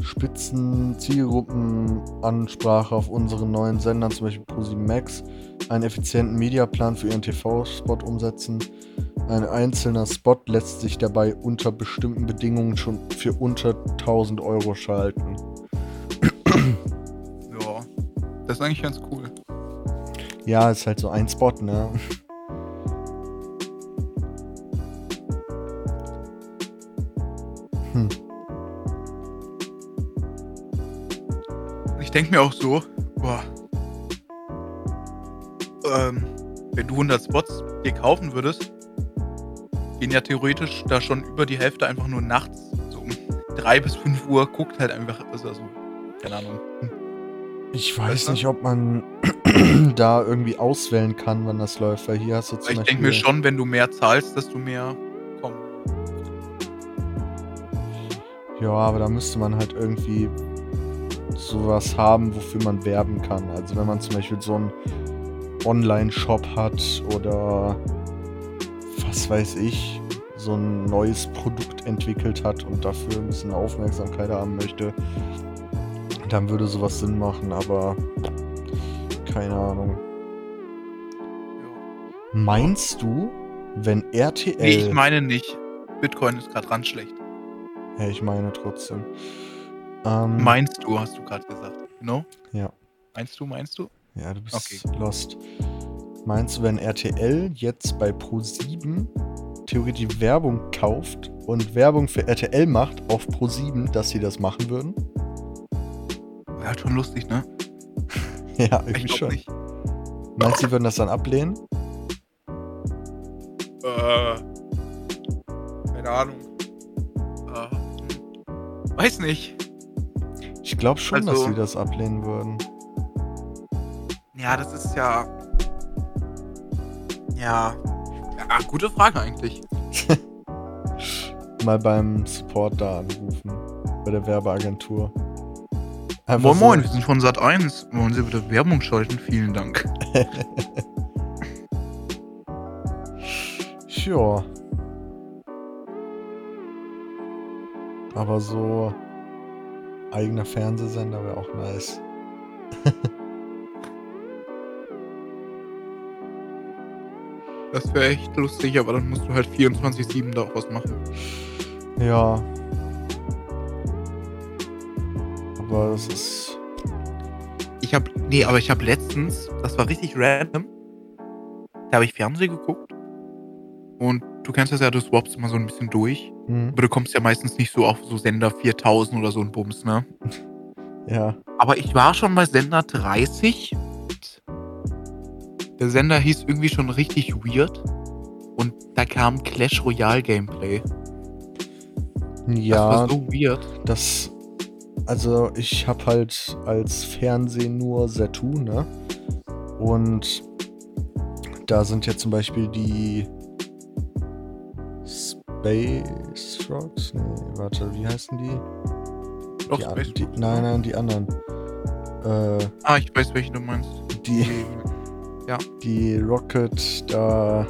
Speaker 1: spitzen Zielgruppenansprache auf unseren neuen Sendern, zum Beispiel ProSieben Max, einen effizienten Mediaplan für ihren TV-Spot umsetzen. Ein einzelner Spot lässt sich dabei unter bestimmten Bedingungen schon für unter 1000 Euro schalten.
Speaker 2: Ja. Das ist eigentlich ganz cool.
Speaker 1: Ja, ist halt so ein Spot, ne?
Speaker 2: Denke mir auch so, boah. Ähm, wenn du 100 Spots dir kaufen würdest, gehen ja theoretisch da schon über die Hälfte einfach nur nachts. So um 3 bis 5 Uhr guckt halt einfach, also, also keine Ahnung.
Speaker 1: Ich weiß
Speaker 2: Weißt du?
Speaker 1: nicht, ob man da irgendwie auswählen kann, wann das läuft, weil hier hast du zum
Speaker 2: Ich denke mir schon, wenn du mehr zahlst, desto mehr kommen.
Speaker 1: Ja, aber da müsste man halt irgendwie sowas haben, wofür man werben kann. Also wenn man zum Beispiel so einen Online-Shop hat oder was weiß ich, so ein neues Produkt entwickelt hat und dafür ein bisschen Aufmerksamkeit haben möchte, dann würde sowas Sinn machen, aber keine Ahnung. Meinst du, wenn RTL...
Speaker 2: Nee, ich meine nicht. Bitcoin ist gerade ran schlecht.
Speaker 1: ja, ich meine trotzdem. Ähm,
Speaker 2: Meinst du, hast du gerade gesagt. No?
Speaker 1: Ja.
Speaker 2: Meinst du, meinst du?
Speaker 1: Ja, du bist
Speaker 2: Okay.
Speaker 1: lost. Meinst du, wenn RTL jetzt bei Pro7 theoretisch Werbung kauft und Werbung für RTL macht auf Pro7, dass sie das machen würden?
Speaker 2: Halt schon lustig, ne?
Speaker 1: Ja,
Speaker 2: Ich
Speaker 1: irgendwie schon.
Speaker 2: nicht.
Speaker 1: Meinst du, sie würden das dann ablehnen?
Speaker 2: Äh. Keine Ahnung. Äh, hm. weiß nicht.
Speaker 1: Ich glaube schon, dass
Speaker 2: Also-
Speaker 1: sie das ablehnen würden.
Speaker 2: Ja, das ist ja. Ja. Ja, gute Frage eigentlich.
Speaker 1: Mal beim Support da anrufen. Bei der Werbeagentur. Einfach
Speaker 2: Moin
Speaker 1: so-
Speaker 2: Moin, wir sind von Sat 1. Wollen Sie bitte Werbung schalten? Vielen Dank.
Speaker 1: Ja. Aber so eigener Fernsehsender wäre auch nice.
Speaker 2: Das wäre echt lustig, aber dann musst du halt 24-7 da auch was machen.
Speaker 1: Ja. Aber das ist.
Speaker 2: Ich hab. Nee, aber ich hab letztens, das war richtig random. Da habe ich Fernsehen geguckt. Und du kennst das ja, du swappst immer so ein bisschen durch.
Speaker 1: Hm,
Speaker 2: Aber du kommst ja meistens nicht so auf so Sender 4000 oder so ein Bums, ne?
Speaker 1: ja.
Speaker 2: Aber ich war schon bei Sender 30. Der Sender hieß irgendwie schon richtig weird. Und da kam Clash Royale Gameplay. Das
Speaker 1: Ja,
Speaker 2: war so weird.
Speaker 1: das. Also, ich habe halt als Fernsehen nur Saturn, ne? Und da sind ja zum Beispiel die Space Rocks? Nee, warte, wie heißen die?
Speaker 2: Doch,
Speaker 1: die,
Speaker 2: Space
Speaker 1: die nein,
Speaker 2: ne?
Speaker 1: nein, die anderen. Äh,
Speaker 2: Ah, ich weiß, welche du meinst.
Speaker 1: die,
Speaker 2: Ja.
Speaker 1: die Rocket da.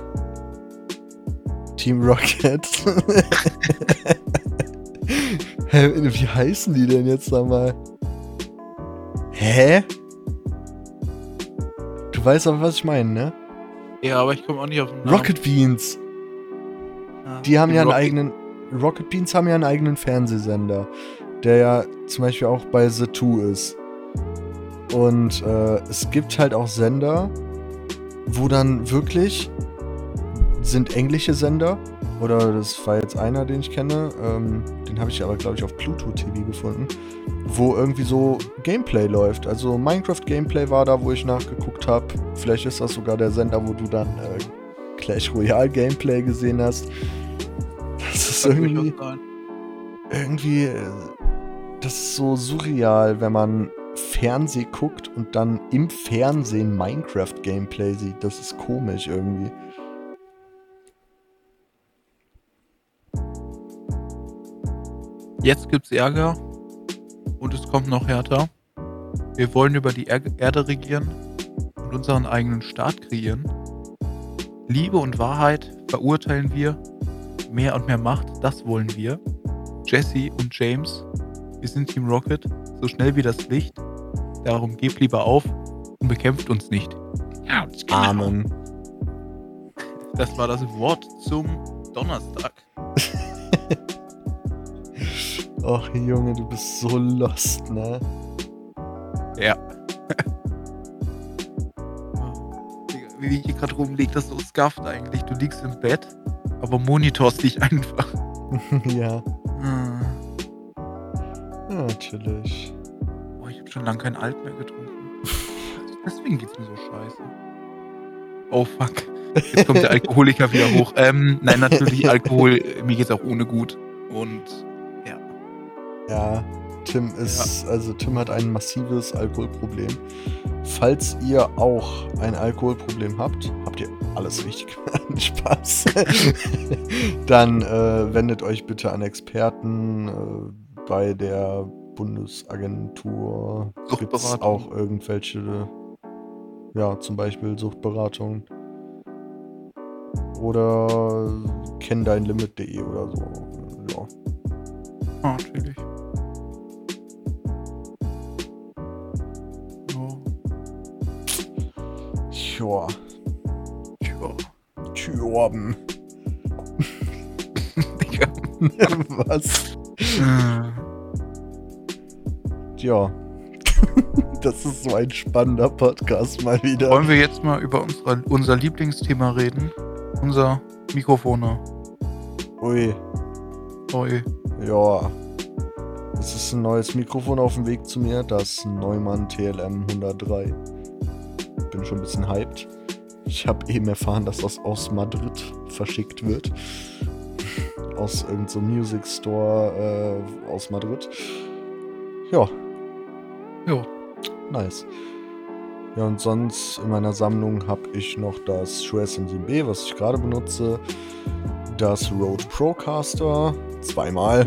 Speaker 1: Team Rocket. Hä, wie heißen die denn jetzt nochmal? Hä? Du weißt aber, was ich meine, ne?
Speaker 2: Ja, aber ich komme auch nicht auf den Namen.
Speaker 1: Rocket Beans. Die haben ja einen
Speaker 2: Rocket-
Speaker 1: eigenen. Rocket Beans haben ja einen eigenen Fernsehsender, der ja zum Beispiel auch bei The Two ist. Und äh, es gibt halt auch Sender, wo dann wirklich sind englische Sender. Oder das war jetzt einer, den ich kenne. Ähm, den habe ich aber, glaube ich, auf Pluto TV gefunden. Wo irgendwie so Gameplay läuft. Also Minecraft-Gameplay war da, wo ich nachgeguckt habe. Vielleicht ist das sogar der Sender, wo du dann äh, Clash Royale Gameplay gesehen hast. Das ist irgendwie, irgendwie, äh, das ist so surreal, wenn man Fernseh guckt und dann im Fernsehen Minecraft-Gameplay sieht. Das ist komisch irgendwie.
Speaker 2: Jetzt gibt's Ärger. Und es kommt noch härter. Wir wollen über die er Erde regieren und unseren eigenen Staat kreieren. Liebe und Wahrheit verurteilen wir. Mehr und mehr Macht, das wollen wir. Jesse und James, wir sind Team Rocket, so schnell wie das Licht. Darum gebt lieber auf und bekämpft uns nicht.
Speaker 1: Amen.
Speaker 2: Das war das Wort zum Donnerstag.
Speaker 1: Och Junge, du bist so lost, ne?
Speaker 2: Ja. Wie ich hier gerade rumliege, das ist so scuffed eigentlich. Du liegst im Bett, aber monitorst dich einfach.
Speaker 1: ja.
Speaker 2: Hm.
Speaker 1: ja, natürlich.
Speaker 2: Boah, ich habe schon lange kein Alt mehr getrunken. Deswegen geht's mir so scheiße. Oh fuck. Jetzt kommt der Alkoholiker wieder hoch. Ähm, nein, natürlich Alkohol. Mir geht's auch ohne gut. Und ja.
Speaker 1: Ja, Tim ist, also Tim hat ein massives Alkoholproblem. Falls ihr auch ein Alkoholproblem habt, habt ihr alles richtig gemacht. Spaß. Dann äh, wendet euch bitte an Experten äh, bei der Bundesagentur.
Speaker 2: Suchtberatung.
Speaker 1: auch irgendwelche, ja, zum Beispiel Suchtberatung. Oder kenn dein Limit.de oder so. Ja.
Speaker 2: Natürlich.
Speaker 1: Tja.
Speaker 2: Tja.
Speaker 1: Tjorben.
Speaker 2: Digga.
Speaker 1: Was? Tja. Das ist so ein spannender Podcast mal wieder.
Speaker 2: Wollen wir jetzt mal über unsere, unser Lieblingsthema reden? Unser Mikrofone.
Speaker 1: Ui,
Speaker 2: Oi.
Speaker 1: ja. Es ist ein neues Mikrofon auf dem Weg zu mir, das Neumann TLM 103. Bin schon ein bisschen hyped. Ich habe eben erfahren, dass das aus Madrid verschickt wird. Aus irgendeinem so Music Store äh, aus Madrid. Ja,
Speaker 2: Jo.
Speaker 1: Nice. Ja, und sonst in meiner Sammlung habe ich noch das Shure SM7B, was ich gerade benutze. Das Rode Procaster, zweimal.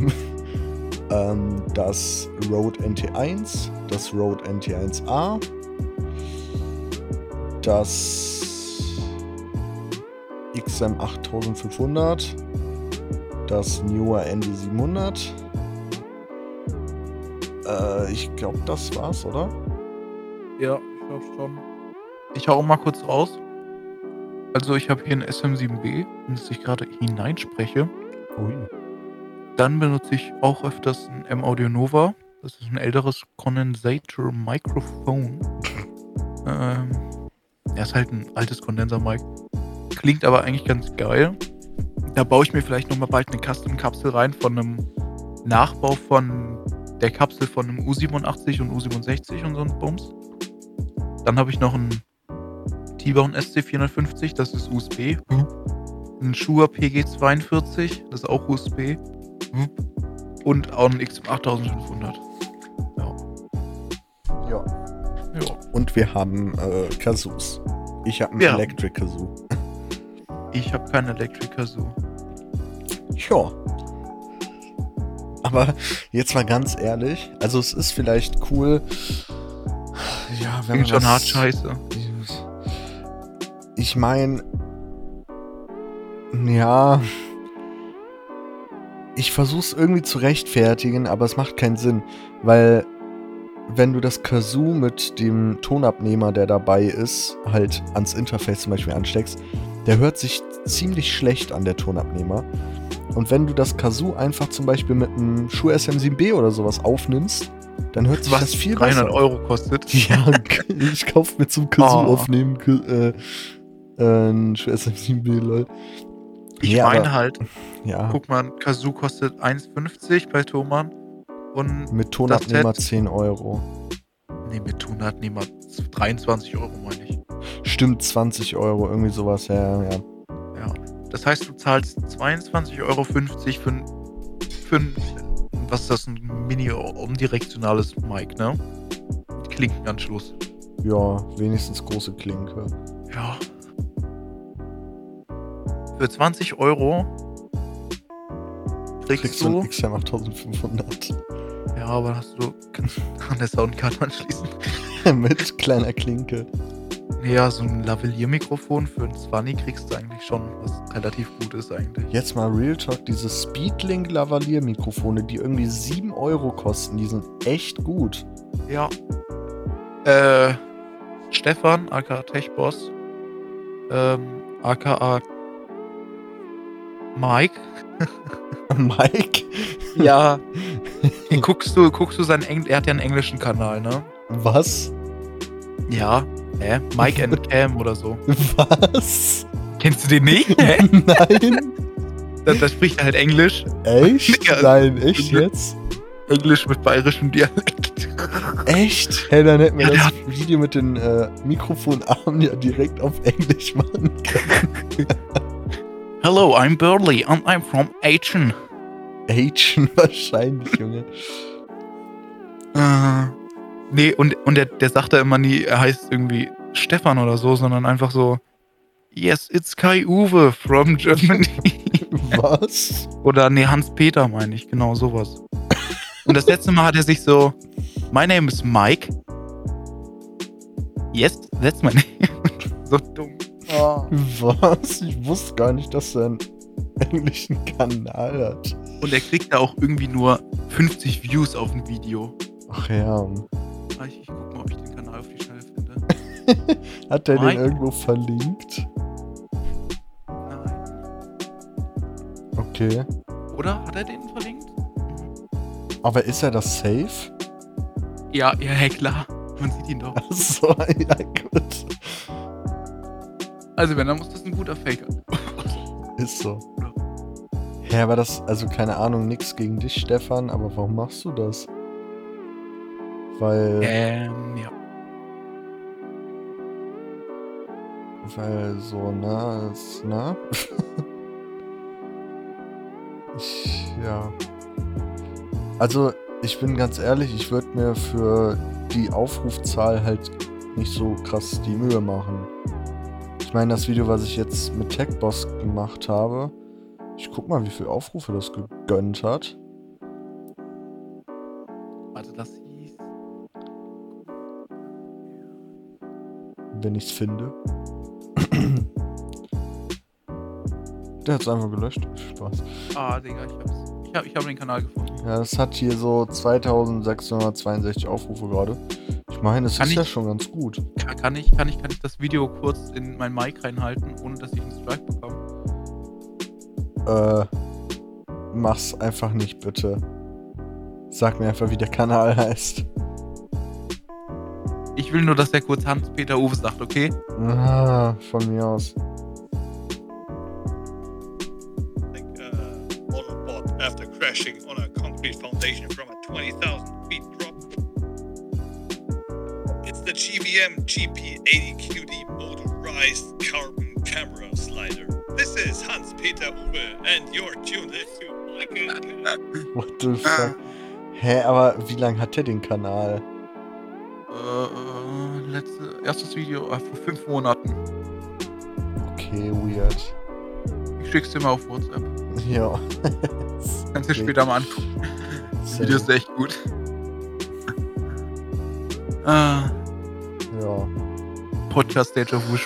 Speaker 1: ähm, das Rode NT1, das Rode NT1A. Das XM8500. Das Newer ND700. Äh, ich glaube, das war's, oder?
Speaker 2: Ja, ich glaube schon. Ich hau mal kurz raus. Also ich habe hier ein SM7B, in das ich gerade hineinspreche.
Speaker 1: Ui.
Speaker 2: Dann benutze ich auch öfters ein M-Audio Nova. Das ist ein älteres Condensator Microphone. ähm, ja, ist halt ein altes Kondenser-Mic. Klingt aber eigentlich ganz geil. Da baue ich mir vielleicht nochmal bald eine Custom-Kapsel rein von einem Nachbau von der Kapsel von einem U87 und U67 und so ein Bums. Dann habe ich noch einen T-Bone SC450, das ist USB. Ein Shure PG42, das ist auch USB. Und auch ein XM8500. Ja.
Speaker 1: Ja.
Speaker 2: Ja.
Speaker 1: Und wir haben äh, Kazoos. Ich habe einen
Speaker 2: Ja.
Speaker 1: Electric Kazoo.
Speaker 2: Ich habe keinen Electric Kazoo.
Speaker 1: Ja. Aber jetzt mal ganz ehrlich, also es ist vielleicht cool. Ja, wenn
Speaker 2: Klingt
Speaker 1: man
Speaker 2: schon hart scheiße.
Speaker 1: Ich meine, ja, ich versuche es irgendwie zu rechtfertigen, aber es macht keinen Sinn, weil wenn du das Kazoo mit dem Tonabnehmer, der dabei ist, halt ans Interface zum Beispiel ansteckst, der hört sich ziemlich schlecht an, der Tonabnehmer. Und wenn du das Kazoo einfach zum Beispiel mit einem Shure SM7B oder sowas aufnimmst, dann hört sich
Speaker 2: Was
Speaker 1: das viel
Speaker 2: 300
Speaker 1: besser
Speaker 2: Euro kostet.
Speaker 1: ja, ich kauf mir zum Kazoo
Speaker 2: Oh.
Speaker 1: aufnehmen äh, äh, ein Shure SM7B, lol.
Speaker 2: Ich
Speaker 1: Ja,
Speaker 2: meine halt,
Speaker 1: Ja,
Speaker 2: guck mal, Kazoo kostet 1,50 bei Thomann. Und
Speaker 1: mit Tonabnehmer
Speaker 2: Set-
Speaker 1: 10 Euro.
Speaker 2: nee, mit Tonabnehmer 23 Euro, meine ich.
Speaker 1: Stimmt, 20 Euro, irgendwie sowas, ja, ja.
Speaker 2: Ja. Das heißt, du zahlst 22,50 Euro für, ein- für ein, was ist das, ein mini-omdirektionales Mic, ne? Mit Klinkenanschluss.
Speaker 1: Ja, wenigstens große Klinke.
Speaker 2: Ja. Für 20 Euro kriegst,
Speaker 1: Kriegst du ein XM 8500
Speaker 2: Ja, aber hast du kannst du an der Soundcard anschließen.
Speaker 1: mit kleiner Klinke.
Speaker 2: Ja, so ein Lavalier-Mikrofon für ein 20 kriegst du eigentlich schon, was relativ gut ist eigentlich.
Speaker 1: Jetzt mal Real Talk, diese Speedlink Lavalier Mikrofone, die irgendwie 7 Euro kosten, die sind echt gut.
Speaker 2: Ja. Äh, Stefan, aka Techboss, ähm, aka Mike.
Speaker 1: Mike?
Speaker 2: Ja. Guckst du, guckst du seinen Eng er hat ja einen englischen Kanal, ne?
Speaker 1: Was?
Speaker 2: Ja. Hä? Mike and Cam oder so.
Speaker 1: Was?
Speaker 2: Kennst du den nicht? Hä?
Speaker 1: Nein?
Speaker 2: Da, da spricht er halt Englisch.
Speaker 1: Echt?
Speaker 2: Ja.
Speaker 1: Nein, echt jetzt?
Speaker 2: Englisch mit bayerischem Dialekt.
Speaker 1: Echt? Hey, dann hätten wir
Speaker 2: Ja,
Speaker 1: das Video mit den äh, Mikrofonarmen ja direkt auf Englisch machen können.
Speaker 2: Hello, I'm Burley and I'm from Aachen.
Speaker 1: Agent wahrscheinlich, Junge.
Speaker 2: Äh, nee, und, und der, der sagt da immer nie, er heißt irgendwie Stefan oder so, sondern einfach so, Yes, it's Kai Uwe from Germany.
Speaker 1: Was?
Speaker 2: oder nee, Hans-Peter meine ich, genau sowas. Und das letzte Mal hat er sich so, My name is Mike. Yes, that's my name. so dumm.
Speaker 1: Was? Ich wusste gar nicht, dass er einen englischen Kanal hat.
Speaker 2: Und er kriegt da auch irgendwie nur 50 Views auf ein Video.
Speaker 1: Ach ja.
Speaker 2: Ah, Ich, ich guck mal, ob ich den Kanal auf die Schnelle finde.
Speaker 1: Hat er den irgendwo verlinkt?
Speaker 2: Nein.
Speaker 1: Okay.
Speaker 2: Oder? Hat er den verlinkt?
Speaker 1: Aber ist er das safe?
Speaker 2: Ja, ja, hey, klar. Man sieht ihn doch.
Speaker 1: so, ja, gut.
Speaker 2: Also wenn, dann muss das ein guter Faker.
Speaker 1: Ist so. Hä, aber das, also keine Ahnung, nix gegen dich, Stefan, aber warum machst du das? Weil,
Speaker 2: Ähm, ja.
Speaker 1: weil so, ne, ist, ne? ich, ja. Also, ich bin ganz ehrlich, ich würde mir für die Aufrufzahl halt nicht so krass die Mühe machen. Ich meine, das Video, was ich jetzt mit TechBoss gemacht habe, ich guck mal, wie viele Aufrufe das gegönnt hat.
Speaker 2: Warte, das hieß.
Speaker 1: wenn ich's finde. Der hat's einfach gelöscht. Spaß.
Speaker 2: Ah, Digga, ich hab's. Ich hab, ich hab den Kanal gefunden.
Speaker 1: Ja, das hat hier so 2662 Aufrufe gerade. Ich meine, das
Speaker 2: Kann
Speaker 1: ist
Speaker 2: ich-
Speaker 1: ja schon ganz gut.
Speaker 2: Kann, kann, ich, kann, ich, kann ich das Video kurz in mein Mic reinhalten, ohne dass ich einen Strike bekomme?
Speaker 1: Äh, mach's einfach nicht, bitte. Sag mir einfach, wie der Kanal heißt.
Speaker 2: Ich will nur, dass der kurz Hans-Peter Uwe sagt, okay?
Speaker 1: Ah, von mir aus.
Speaker 3: like uh, monorbot after crashing on a concrete foundation from a 20,000 feet drop. It's the GVM GP80QD motorized carbon camera slider. This is Hans Peter Uwe, and you're tuned into.
Speaker 1: What the fuck? Hä, aber wie lang hat der den Kanal?
Speaker 2: Äh, letzte, erstes Video äh, vor fünf Monaten.
Speaker 1: Okay, weird.
Speaker 2: Ich schick's dir mal auf WhatsApp.
Speaker 1: Ja.
Speaker 2: Kannst du
Speaker 1: Okay.
Speaker 2: später mal angucken. Das. Video ist echt gut. ah,
Speaker 1: Ja.
Speaker 2: Podcast Deja Vu.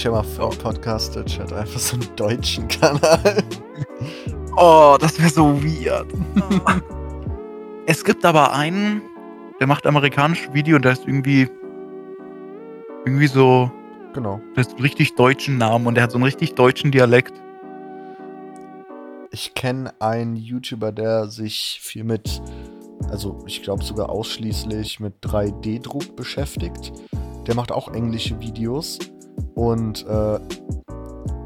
Speaker 1: Ich hab mal vor Podcast Chat einfach so einen deutschen Kanal.
Speaker 2: Oh, das wäre so weird. es gibt aber einen, der macht amerikanische Video und der ist irgendwie irgendwie so,
Speaker 1: Genau.
Speaker 2: der ist einen richtig deutschen Namen und der hat so einen richtig deutschen Dialekt.
Speaker 1: Ich kenne einen YouTuber, der sich viel mit, also ich glaube sogar ausschließlich mit 3D-Druck beschäftigt. Der macht auch englische Videos und äh,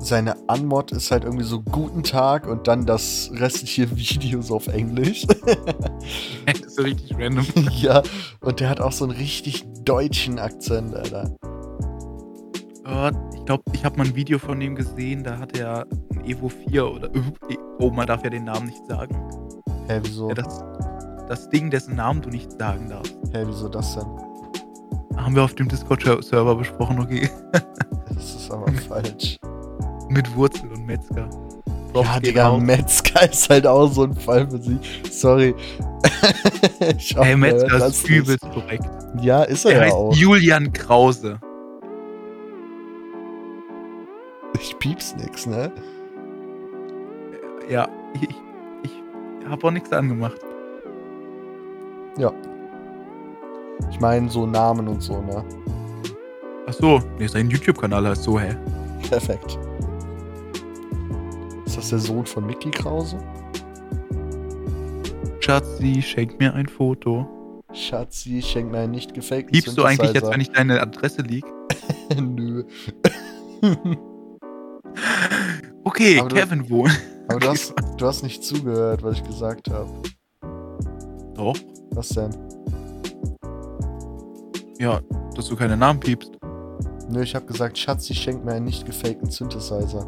Speaker 1: seine Anmod ist halt irgendwie so Guten Tag und dann das restliche Video so auf Englisch.
Speaker 2: das ist so richtig random.
Speaker 1: ja, und der hat auch so einen richtig deutschen Akzent, Alter.
Speaker 2: Ich glaube, ich habe mal ein Video von ihm gesehen, da hat er ein Evo 4 oder oh, man darf ja den Namen nicht sagen.
Speaker 1: Hä, wieso?
Speaker 2: Ja, das, das Ding, dessen Namen du nicht sagen darfst.
Speaker 1: Hä, wieso das denn?
Speaker 2: Haben wir auf dem Discord-Server besprochen, okay?
Speaker 1: Das ist aber falsch.
Speaker 2: Mit Wurzel und Metzger. Props
Speaker 1: Ja, Digga,
Speaker 2: raus.
Speaker 1: Metzger ist halt auch so ein Fall für sich. Sorry. hoffe,
Speaker 2: Hey,
Speaker 1: er
Speaker 2: Metzger ist übelst korrekt.
Speaker 1: Ja, ist er
Speaker 2: Er
Speaker 1: ja
Speaker 2: heißt
Speaker 1: auch.
Speaker 2: Julian Krause.
Speaker 1: Ich piep's nix, ne?
Speaker 2: Ja, ich, ich, ich habe auch nichts angemacht.
Speaker 1: Ich meine so Namen und so, ne?
Speaker 2: Ach so, nee, sein YouTube-Kanal heißt so, hä?
Speaker 1: Perfekt. Ist das der Sohn von Mickey Krause?
Speaker 2: Schatzi, schenk mir ein Foto.
Speaker 1: Schatzi, schenk mir einen nicht gefakten
Speaker 2: Liebst du eigentlich jetzt, wenn ich deine Adresse lieg?
Speaker 1: Nö.
Speaker 2: Okay,
Speaker 1: Aber du-
Speaker 2: Kevin wohnt.
Speaker 1: Aber du hast, du hast nicht zugehört, was ich gesagt habe.
Speaker 2: Doch.
Speaker 1: Was denn?
Speaker 2: Ja, dass du keine Namen piepst.
Speaker 1: Nö, ich habe gesagt, Schatz, ich schenk mir einen nicht gefakten Synthesizer.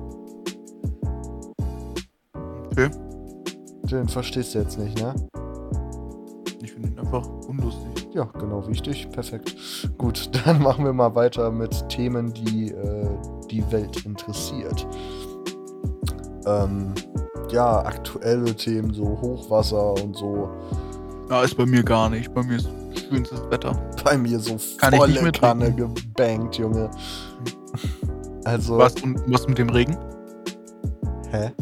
Speaker 2: Okay.
Speaker 1: Den verstehst du jetzt nicht, ne?
Speaker 2: Ich finde ihn einfach unlustig.
Speaker 1: Ja, genau, wichtig. Perfekt. Gut, dann machen wir mal weiter mit Themen, die äh, die Welt interessiert. Ähm, ja, aktuelle Themen, so Hochwasser und so.
Speaker 2: Ja, ist bei mir gar nicht. Bei mir ist schönstes Wetter.
Speaker 1: Bei mir so
Speaker 2: Kann
Speaker 1: volle. Kanne gebankt, Junge. Also,
Speaker 2: Was, und was mit dem Regen?
Speaker 1: hä?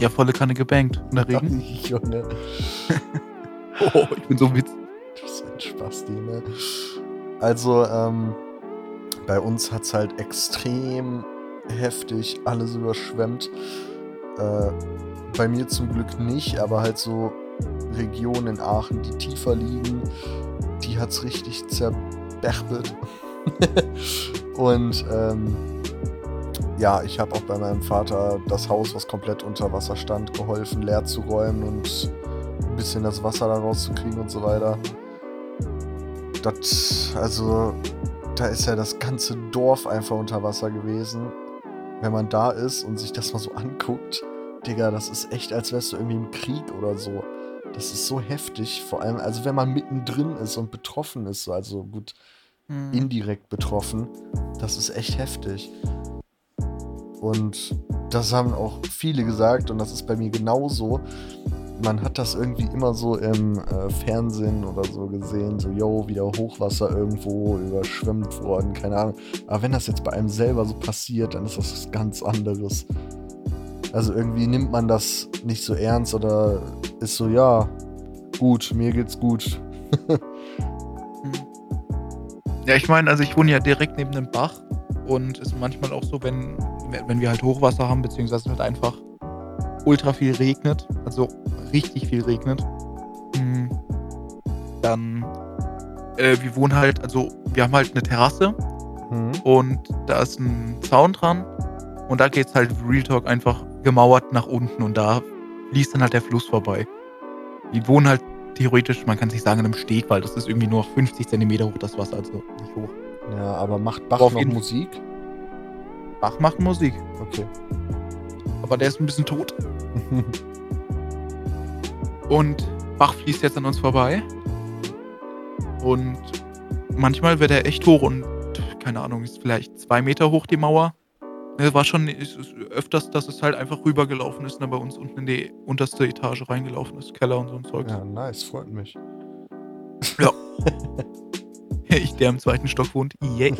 Speaker 2: Ja, volle Kanne gebankt. Und der Regen?
Speaker 1: Junge,
Speaker 2: Oh, ich bin so witzig.
Speaker 1: du bist ein Spasti, ne? Also, ähm, bei uns hat's halt extrem heftig alles überschwemmt. Äh, bei mir zum Glück nicht, aber halt so Regionen in Aachen, die tiefer liegen, die hat's richtig zerbärbelt. Und ähm, ja, ich habe auch bei meinem Vater das Haus, was komplett unter Wasser stand, geholfen, leer zu räumen und ein bisschen das Wasser da rauszukriegen und so weiter. Das, also, da ist ja das ganze Dorf einfach unter Wasser gewesen. Wenn man da ist und sich das mal so anguckt, Digga, das ist echt, als wärst du irgendwie im Krieg oder so. Das ist so heftig, vor allem, also wenn man mittendrin ist und betroffen ist, so, also gut,
Speaker 2: Hm.
Speaker 1: indirekt betroffen, das ist echt heftig. Und das haben auch viele gesagt und das ist bei mir genauso. Man hat das irgendwie immer so im äh, Fernsehen oder so gesehen, so, yo, wieder Hochwasser irgendwo, überschwemmt worden, keine Ahnung. Aber wenn das jetzt bei einem selber so passiert, dann ist das was ganz anderes. Also irgendwie nimmt man das nicht so ernst oder ist so, ja, gut, mir geht's gut.
Speaker 2: Ja, ich meine, also ich wohne ja direkt neben einem Bach und ist manchmal auch so, wenn, wenn wir halt Hochwasser haben, beziehungsweise halt einfach ultra viel regnet, also richtig viel regnet, hm, dann, äh, wir wohnen halt, also wir haben halt eine Terrasse
Speaker 1: Hm?
Speaker 2: und da ist ein Zaun dran und da geht's halt Real Talk einfach gemauert nach unten und da fließt dann halt der Fluss vorbei. Die wohnen halt theoretisch, man kann sich sagen, in einem Steg, weil das ist irgendwie nur 50 Zentimeter hoch, das Wasser, also nicht hoch.
Speaker 1: Ja, aber macht Bach
Speaker 2: Auf
Speaker 1: noch Musik?
Speaker 2: Bach macht Musik,
Speaker 1: Okay.
Speaker 2: aber der ist ein bisschen tot. Und Bach fließt jetzt an uns vorbei. Und manchmal wird er echt hoch und keine Ahnung, ist vielleicht zwei Meter hoch die Mauer. Es war schon öfters, dass es halt einfach rübergelaufen ist, ne, bei uns unten in die unterste Etage reingelaufen ist, Keller und so ein Zeug.
Speaker 1: ja, nice, freut mich.
Speaker 2: Ich, der im zweiten Stock wohnt, yay.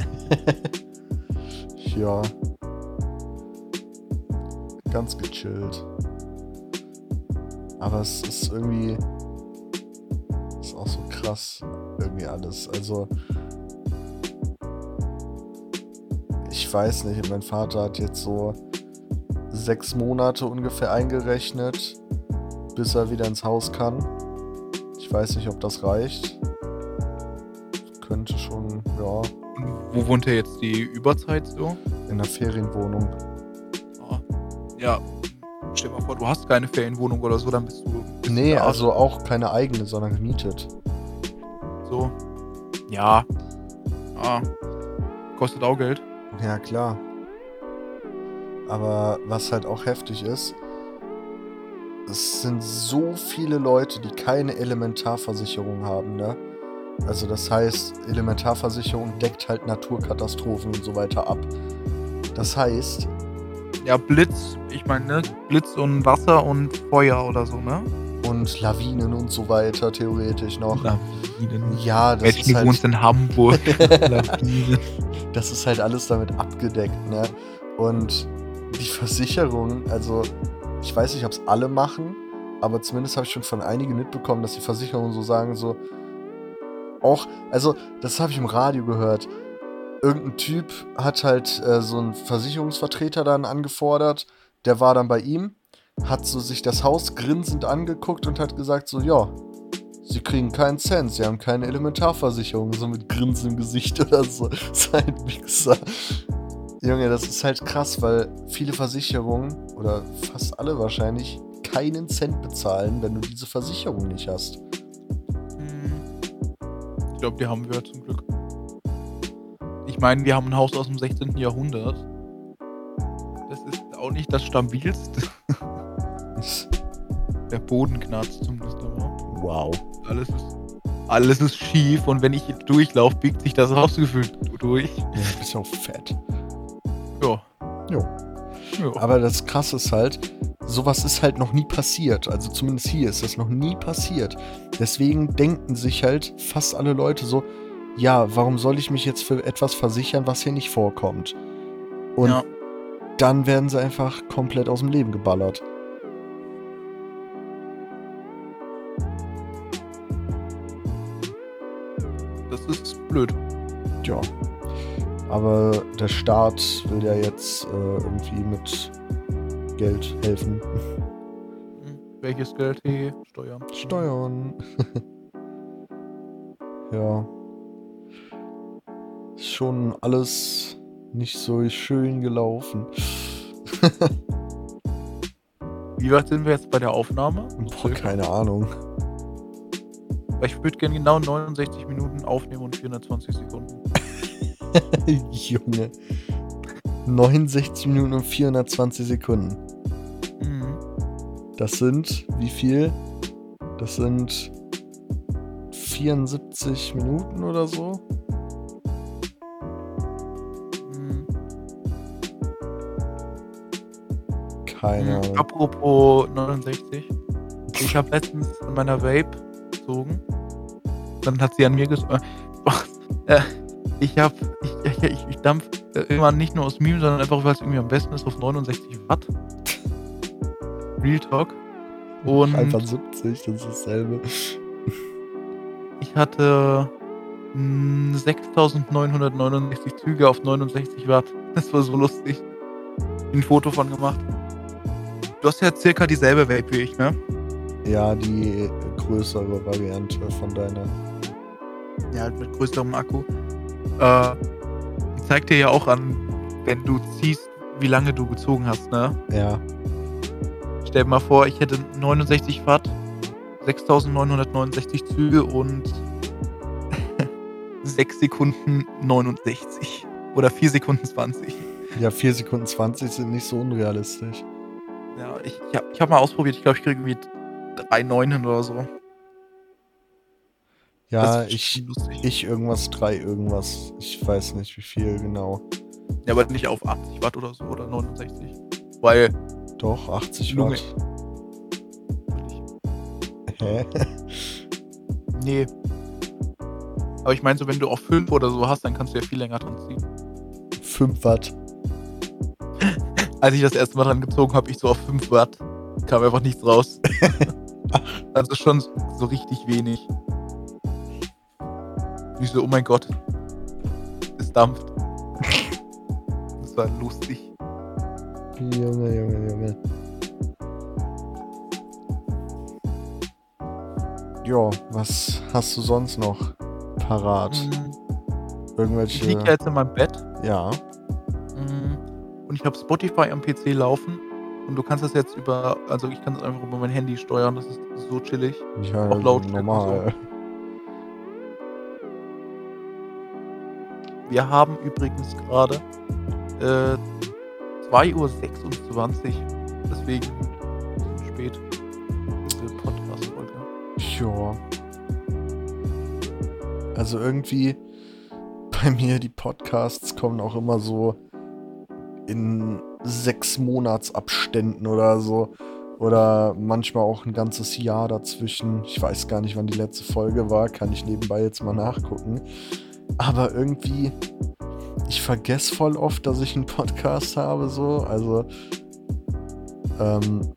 Speaker 1: Ja. Ganz gechillt. Aber es ist irgendwie. Ist auch so krass. Irgendwie alles. Also. Ich weiß nicht, mein Vater hat jetzt so sechs Monate ungefähr eingerechnet, bis er wieder ins Haus kann. Ich weiß nicht, ob das reicht. Könnte schon, ja,
Speaker 2: wo wohnt er jetzt die Überzeit so?
Speaker 1: in der Ferienwohnung.
Speaker 2: Ah, Ja, stell dir mal vor, du hast keine Ferienwohnung oder so, dann bist du. Bist
Speaker 1: Nee, also auch keine eigene, sondern gemietet.
Speaker 2: So. Ja. Ah. Kostet auch Geld.
Speaker 1: Ja, klar. Aber was halt auch heftig ist, es sind so viele Leute, die keine Elementarversicherung haben, ne? Also das heißt, Elementarversicherung deckt halt Naturkatastrophen und so weiter ab. Das heißt,
Speaker 2: Ja, Blitz, ich meine, ne? Blitz und Wasser und Feuer oder so, ne?
Speaker 1: Und Lawinen und so weiter theoretisch noch.
Speaker 2: Lawinen.
Speaker 1: Ja, das
Speaker 2: Mensch,
Speaker 1: ist halt,
Speaker 2: wohnst in Hamburg. Lawinen.
Speaker 1: das ist halt alles damit abgedeckt, ne? Und die Versicherung, also ich weiß nicht, ob es alle machen, aber zumindest habe ich schon von einigen mitbekommen, dass die Versicherungen so sagen, so auch, also das habe ich im Radio gehört. Irgendein Typ hat halt äh, so einen Versicherungsvertreter dann angefordert, der war dann bei ihm, hat so sich das Haus grinsend angeguckt und hat gesagt so, ja, sie kriegen keinen Cent, sie haben keine Elementarversicherung, so mit Grinsen im Gesicht oder so. Sein Wichser. Junge, das ist halt krass, weil viele Versicherungen, oder fast alle wahrscheinlich, keinen Cent bezahlen, wenn du diese Versicherung nicht hast.
Speaker 2: Hm. Ich glaube, die haben wir zum Glück. Ich meine, wir haben ein Haus aus dem 16. Jahrhundert. Das ist auch nicht das stabilste. Der Boden knarzt zumindest immer.
Speaker 1: Wow.
Speaker 2: Alles ist, alles ist schief und wenn ich durchlaufe, biegt sich das Haus gefühlt durch.
Speaker 1: Ja, du bist auch fett.
Speaker 2: Ja.
Speaker 1: Jo.
Speaker 2: ja.
Speaker 1: Aber das Krasse ist halt, sowas ist halt noch nie passiert. Also zumindest hier ist das noch nie passiert. Deswegen denken sich halt fast alle Leute so, ja, warum soll ich mich jetzt für etwas versichern, was hier nicht vorkommt? Und
Speaker 2: Ja.
Speaker 1: dann werden sie einfach komplett aus dem Leben geballert.
Speaker 2: Blöd.
Speaker 1: Ja. Aber der Staat will ja jetzt äh, irgendwie mit Geld helfen.
Speaker 2: Hm. Welches Geld? Hey, Steuern.
Speaker 1: Steuern. ja. Ist schon alles nicht so schön gelaufen.
Speaker 2: Wie weit sind wir jetzt bei der Aufnahme?
Speaker 1: Boah, keine Ahnung.
Speaker 2: Weil Ich würde gerne genau 69 Minuten aufnehmen und 420 Sekunden.
Speaker 1: Junge. 69 Minuten und 420 Sekunden.
Speaker 2: Mhm.
Speaker 1: Das sind wie viel? Das sind 74 Minuten oder so.
Speaker 2: Mhm.
Speaker 1: Keine
Speaker 2: Mhm.
Speaker 1: Ahnung.
Speaker 2: Apropos 69. Ich habe letztens in meiner Vape gezogen. Dann hat sie an mir gesagt, äh, ich habe, ich, ich, ich, dampf äh, immer nicht nur aus Meme, sondern einfach, weil es irgendwie am besten ist, auf 69 Watt. Real Talk. Und
Speaker 1: Einfach 70, das ist dasselbe.
Speaker 2: ich hatte mh, 6969 Züge auf 69 Watt. Das war so lustig. Ein Foto von gemacht. Du hast ja circa dieselbe Vape wie ich, ne?
Speaker 1: Ja, die größere Variante von deiner.
Speaker 2: Ja, halt mit größerem Akku. Äh, zeigt dir ja auch an, wenn du ziehst, wie lange du gezogen hast, ne?
Speaker 1: Ja.
Speaker 2: Stell dir mal vor, ich hätte 69 Watt, 6969 Züge und 6 Sekunden 69. Oder 4 Sekunden 20.
Speaker 1: Ja, 4 Sekunden 20 sind nicht so unrealistisch.
Speaker 2: Ja, ich, ich habe ich hab mal ausprobiert. Ich glaube, ich kriege irgendwie 3,9 hin oder so.
Speaker 1: Ja, ich, ich irgendwas, 3 irgendwas. Ich weiß nicht, wie viel genau.
Speaker 2: Ja, aber nicht auf 80 Watt oder so oder 69. Weil.
Speaker 1: Doch, 80
Speaker 2: Junge.
Speaker 1: Watt. Hä?
Speaker 2: Nee. Aber ich meine, so wenn du auf 5 oder so hast, dann kannst du ja viel länger dran ziehen.
Speaker 1: 5 Watt.
Speaker 2: Als ich das erste Mal dran gezogen habe, ich so auf 5 Watt. Kam einfach nichts raus. also schon so richtig wenig. Ich so, oh mein Gott. Es dampft. Das war lustig.
Speaker 1: Junge, Junge, Junge. Ja, was hast du sonst noch parat?
Speaker 2: Mhm. Ich
Speaker 1: Irgendwelche.
Speaker 2: liege jetzt in meinem Bett
Speaker 1: Ja.
Speaker 2: Mhm. Und ich habe Spotify am PC laufen. Und du kannst das jetzt über, also ich kann das einfach über mein Handy steuern. Das ist so chillig.
Speaker 1: Ja,
Speaker 2: Auch Lautstärke
Speaker 1: normal.
Speaker 2: Wir haben übrigens gerade äh, 2.26 Uhr. Deswegen spät. Diese Podcast-Folge.
Speaker 1: Ja. Also irgendwie bei mir die Podcasts kommen auch immer so in sechs Monatsabständen oder so. Oder manchmal auch ein ganzes Jahr dazwischen. Ich weiß gar nicht, wann die letzte Folge war. Kann ich nebenbei jetzt mal nachgucken. Aber irgendwie, ich vergesse voll oft, dass ich einen Podcast habe, so. Also, ähm,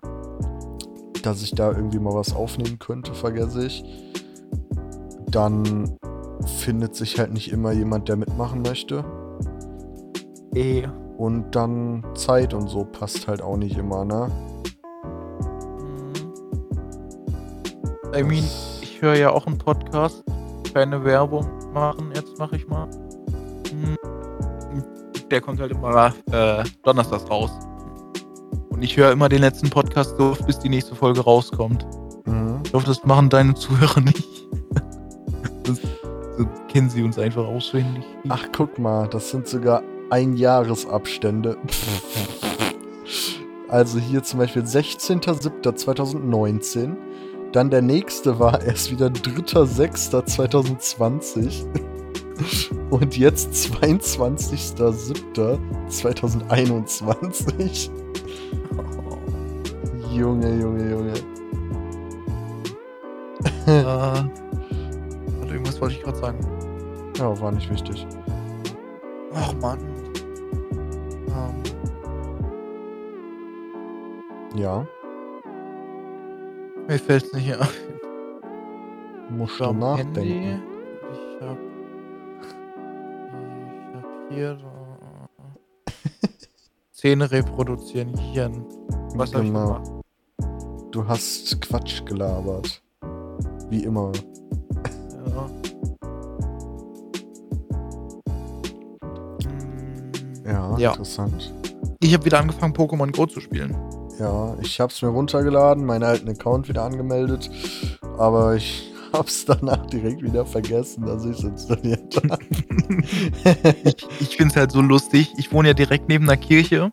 Speaker 1: dass ich da irgendwie mal was aufnehmen könnte, vergesse ich. Dann findet sich halt nicht immer jemand, der mitmachen möchte.
Speaker 2: Eh.
Speaker 1: Und dann Zeit und so passt halt auch nicht immer, ne?
Speaker 2: I mean, ich höre ja auch einen Podcast. Keine Werbung machen, mache ich mal. Mhm. Der kommt halt immer äh, donnerstags raus. Und ich höre immer den letzten Podcast so, bis die nächste Folge rauskommt.
Speaker 1: Mhm.
Speaker 2: Ich hoffe, das machen deine Zuhörer nicht. Das, so kennen sie uns einfach auswendig.
Speaker 1: Ach, guck mal, das sind sogar Einjahresabstände. Also hier zum Beispiel 16.07.2019. Dann der nächste war erst wieder 3.06.2020. Und jetzt 22.07.2021. Junge, Junge, Junge.
Speaker 2: Äh, warte, irgendwas wollte ich gerade sagen.
Speaker 1: Ja, war nicht wichtig.
Speaker 2: Ach Mann. Ähm,
Speaker 1: Ja,
Speaker 2: mir fällt's nicht ein.
Speaker 1: musst du nachdenken.
Speaker 2: Handy. Ich hab. Hier. äh, Szene reproduzieren. Hirn. Was hab ich
Speaker 1: Genau.
Speaker 2: gemacht?
Speaker 1: Du hast Quatsch gelabert. Wie immer.
Speaker 2: Ja.
Speaker 1: Ja,
Speaker 2: Ja.
Speaker 1: interessant.
Speaker 2: Ich habe wieder angefangen, Pokémon Go zu spielen.
Speaker 1: Ja, ich hab's mir runtergeladen, meinen alten Account wieder angemeldet, aber ich hab's danach direkt wieder vergessen, dass ich's installiert habe.
Speaker 2: Ich, ich finde es halt so lustig. Ich wohne ja direkt neben einer Kirche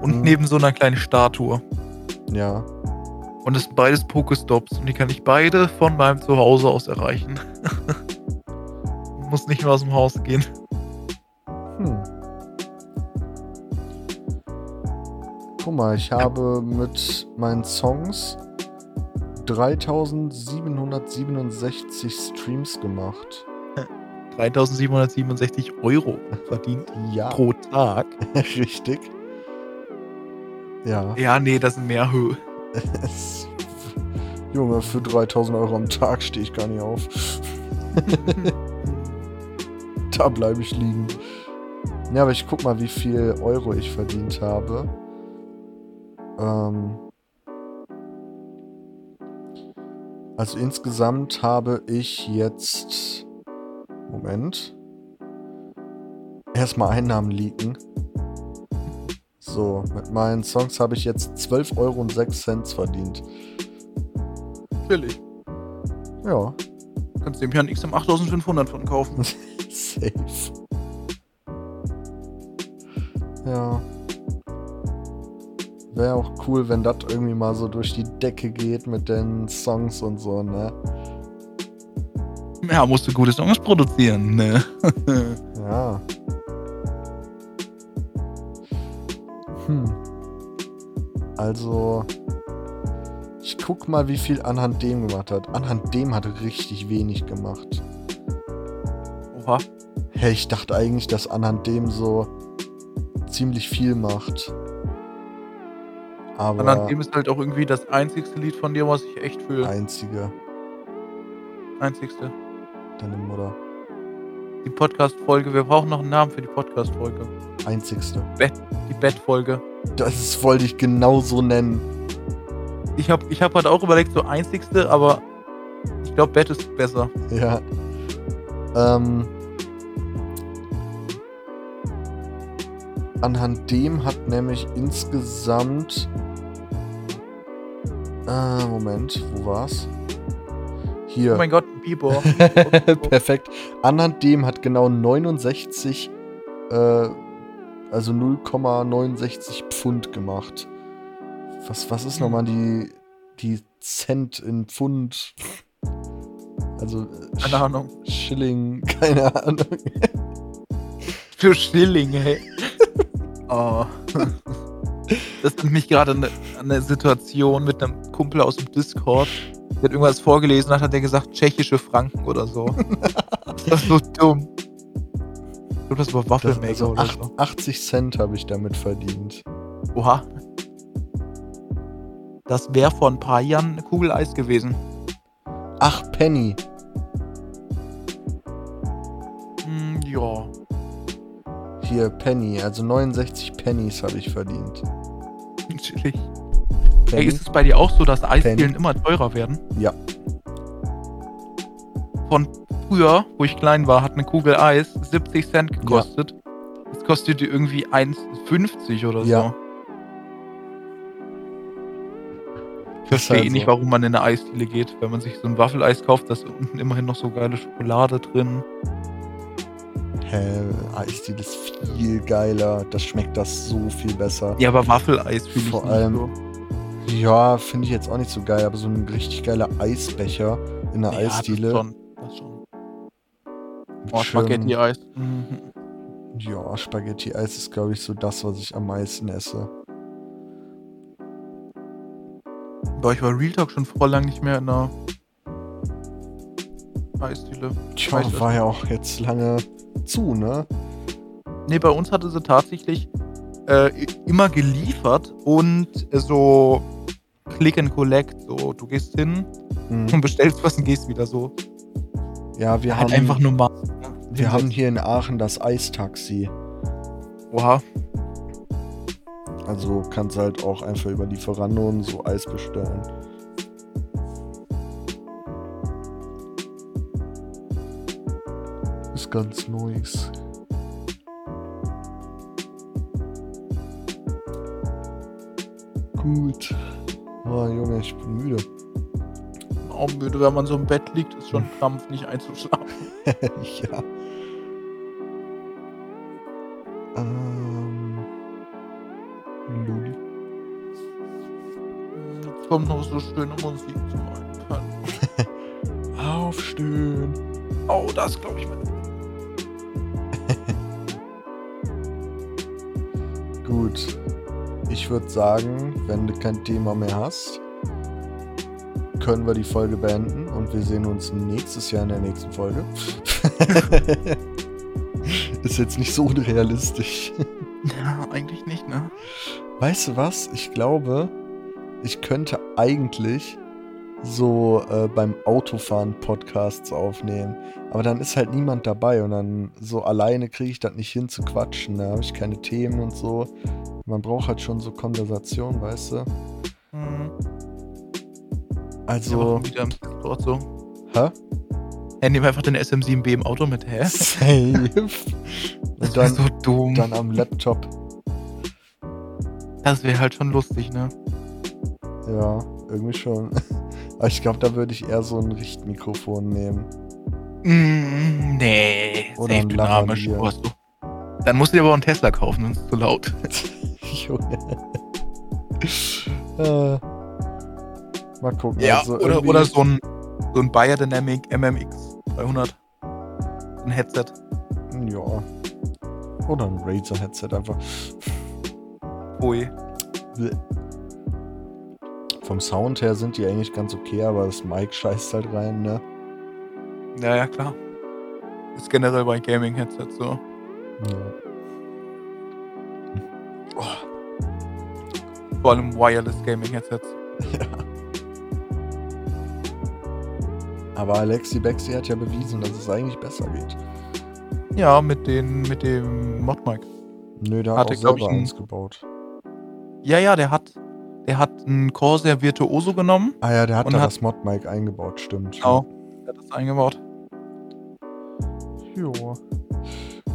Speaker 2: und
Speaker 1: Mhm.
Speaker 2: neben so einer kleinen Statue.
Speaker 1: ja,
Speaker 2: Und es sind beides Pokestops und die kann ich beide von meinem Zuhause aus erreichen. Muss nicht mehr aus dem Haus gehen.
Speaker 1: hm. Guck mal, ich habe mit meinen Songs 3767 Streams gemacht.
Speaker 2: 3767 Euro verdient
Speaker 1: Ja,
Speaker 2: pro Tag.
Speaker 1: richtig. Ja.
Speaker 2: Ja, nee, das sind mehr Höhe.
Speaker 1: Junge, für 3000 Euro am Tag stehe ich gar nicht auf. da bleibe ich liegen. Ja, aber ich guck mal, wie viel Euro ich verdient habe. Ähm also insgesamt habe ich jetzt. Moment. Erstmal Einnahmen leaken. So, mit meinen Songs habe ich jetzt 12,06 Euro und sechs Cent verdient.
Speaker 2: Natürlich.
Speaker 1: Ja,
Speaker 2: Kannst dem Herrn XM 8500 von kaufen.
Speaker 1: safe. Ja. Wäre auch cool, wenn das irgendwie mal so durch die Decke geht mit den Songs und so, ne?
Speaker 2: Ja, musst du gute Songs produzieren, ne?
Speaker 1: Ja. Hm. Also, ich guck mal, wie viel anhand dem gemacht hat. Anhand dem hat richtig wenig gemacht.
Speaker 2: Oha.
Speaker 1: Hey, ich dachte eigentlich, dass anhand dem so ziemlich viel macht. Aber
Speaker 2: Anhand dem ist halt auch irgendwie das einzigste Lied von dir, was ich echt fühle.
Speaker 1: einzige,
Speaker 2: Einzigste.
Speaker 1: deine Mutter.
Speaker 2: Die Podcast-Folge. Wir brauchen noch einen Namen für die Podcast-Folge.
Speaker 1: Einzigste.
Speaker 2: Die Bett-Folge.
Speaker 1: Das ist, wollte ich genau so nennen.
Speaker 2: Ich habe ich hab halt auch überlegt, so einzigste, aber ich glaube, Bett ist besser.
Speaker 1: Ja. Ähm. Anhand dem hat nämlich insgesamt. Äh, Moment, wo war's? Hier.
Speaker 2: Oh mein Gott, Bieber.
Speaker 1: Perfekt. Anhand dem hat genau 69, äh, also 0,69 Pfund gemacht. Was, was ist nochmal die, die Cent in Pfund? Also, äh,
Speaker 2: Keine Ahnung.
Speaker 1: Schilling, keine Ahnung.
Speaker 2: Für Schilling, hey. Oh. Das nimmt mich gerade an eine, Situation mit einem Kumpel aus dem Discord. Der hat irgendwas vorgelesen und hat er gesagt, tschechische Franken oder so. Das ist so dumm. Ich glaube, das war Waffelmaker
Speaker 1: also
Speaker 2: oder so.
Speaker 1: 80 Cent habe ich damit verdient.
Speaker 2: Oha. Das wäre vor ein paar Jahren eine Kugel Eis gewesen.
Speaker 1: Ach, Penny.
Speaker 2: Hm, ja.
Speaker 1: Hier, Penny. Also 69 Pennies habe ich verdient.
Speaker 2: Chillig. Ey,
Speaker 1: Penny?
Speaker 2: ist es bei dir auch so, dass Eisdielen immer teurer werden?
Speaker 1: Ja.
Speaker 2: Von früher, wo ich klein war, hat eine Kugel Eis 70 Cent gekostet. Jetzt kostet die irgendwie 1,50 oder
Speaker 1: Ja.
Speaker 2: verstehe
Speaker 1: halt
Speaker 2: eh nicht,
Speaker 1: so.
Speaker 2: warum man in eine Eisdiele geht. Wenn man sich so ein Waffeleis kauft, da ist unten immerhin noch so geile Schokolade drin.
Speaker 1: Hä, Eisdiele ist viel geiler. Das schmeckt das so viel besser.
Speaker 2: Ja, aber Waffeleis fühle ich
Speaker 1: Vor
Speaker 2: nicht
Speaker 1: allem-
Speaker 2: so.
Speaker 1: Ja, finde ich jetzt auch nicht so geil, aber so ein richtig geiler Eisbecher in einer
Speaker 2: Ja,
Speaker 1: Eisdiele.
Speaker 2: Das schon. Das schon. Oh, Spaghetti-Eis. Mhm.
Speaker 1: Ja, Spaghetti-Eis ist, glaube ich, so das, was ich am meisten esse.
Speaker 2: Boah, ich war Real Talk schon vor lang nicht mehr in einer Eisdiele.
Speaker 1: Tja, war ja auch jetzt lange zu, ne?
Speaker 2: Nee, bei uns hatte sie tatsächlich äh, immer geliefert und äh, so Click and Collect. So, du gehst hin
Speaker 1: Hm.
Speaker 2: und bestellst was und gehst wieder so.
Speaker 1: Ja, wir
Speaker 2: halt
Speaker 1: haben,
Speaker 2: einfach normal.
Speaker 1: wir haben hier in Aachen das Eistaxi.
Speaker 2: Oha.
Speaker 1: Also kannst halt auch einfach über Lieferando und so Eis bestellen. Ganz neues. Gut. Oh, Junge, ich bin müde.
Speaker 2: Auch müde, wenn man so im Bett liegt, ist schon Krampf, nicht einzuschlafen.
Speaker 1: ja. Ähm. Luli.
Speaker 2: Jetzt kommt noch so schöne Musik zum Einpennen.
Speaker 1: Aufstehen.
Speaker 2: Oh, das glaube ich mit.
Speaker 1: Gut. Ich würde sagen, wenn du kein Thema mehr hast, können wir die Folge beenden und wir sehen uns nächstes Jahr in der nächsten Folge. Ist jetzt nicht so unrealistisch.
Speaker 2: Ja, eigentlich nicht, ne?
Speaker 1: Weißt du was? Ich glaube, ich könnte eigentlich so äh, beim Autofahren Podcasts aufnehmen. Aber dann ist halt niemand dabei und dann so alleine kriege ich das nicht hin zu quatschen. Da habe ich keine Themen und so. Man braucht halt schon so Konversation, weißt du?
Speaker 2: Hm.
Speaker 1: Also,
Speaker 2: Ja, wieder im dort so.
Speaker 1: hä?
Speaker 2: Ja, nehmen wir einfach den SM7B im Auto mit, hä?
Speaker 1: Safe.
Speaker 2: Das
Speaker 1: Und
Speaker 2: wäre
Speaker 1: dann,
Speaker 2: so dumm.
Speaker 1: dann am Laptop.
Speaker 2: Das wäre halt schon lustig, ne?
Speaker 1: Ja, irgendwie schon. Aber ich glaube, da würde ich eher so ein Richtmikrofon nehmen.
Speaker 2: Mm, nee,
Speaker 1: Oder
Speaker 2: safe dynamisch. Wo hast du? Dann musst du dir aber auch einen Tesla kaufen, sonst ist es zu laut.
Speaker 1: Junge. äh, mal gucken.
Speaker 2: Ja,
Speaker 1: also
Speaker 2: oder, oder so ein, so ein Biodynamic MMX 300. Ein Headset.
Speaker 1: Ja. Oder ein Razer-Headset einfach.
Speaker 2: Ui.
Speaker 1: Bleh. Vom Sound her sind die eigentlich ganz okay, aber das Mic scheißt halt rein, ne?
Speaker 2: Ja, ja, klar. Ist generell bei Gaming-Headsets so.
Speaker 1: Ja.
Speaker 2: Vor allem Wireless Gaming-Headsets.
Speaker 1: Aber Alexi Bexi hat ja bewiesen, dass es eigentlich besser geht.
Speaker 2: Ja, mit, den, mit dem Mod-Mic.
Speaker 1: Nö, der hat
Speaker 2: Hatte,
Speaker 1: auch selber
Speaker 2: ich, ein-
Speaker 1: eins gebaut.
Speaker 2: Ja, ja, der hat, der hat einen Corsair Virtuoso genommen.
Speaker 1: Ah ja, der hat da
Speaker 2: hat-
Speaker 1: das Mod-Mic eingebaut, stimmt.
Speaker 2: Genau. Der hat das eingebaut.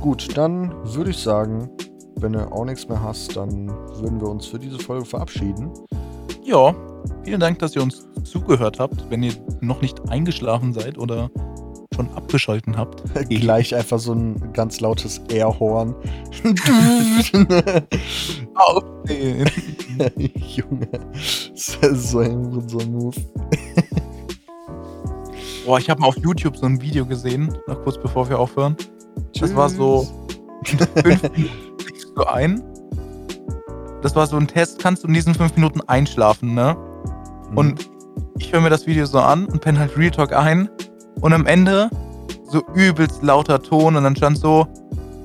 Speaker 1: Gut, dann würde ich sagen, wenn du auch nichts mehr hast, dann würden wir uns für diese Folge verabschieden.
Speaker 2: Ja, vielen Dank, dass ihr uns zugehört habt. Wenn ihr noch nicht eingeschlafen seid oder schon abgeschalten habt.
Speaker 1: Gleich einfach so ein ganz lautes Airhorn.
Speaker 2: Aufstehen.
Speaker 1: Junge, das ist so ein, so ein Move.
Speaker 2: Boah, ich habe mal auf YouTube so ein Video gesehen, noch kurz bevor wir aufhören. Das war so- Fünf Minuten schläfst du ein. Das war so ein Test, kannst du in diesen fünf Minuten einschlafen, ne?
Speaker 1: Mhm.
Speaker 2: Und ich höre mir das Video so an und penne halt Real Talk ein. Und am Ende so übelst lauter Ton und dann stand so,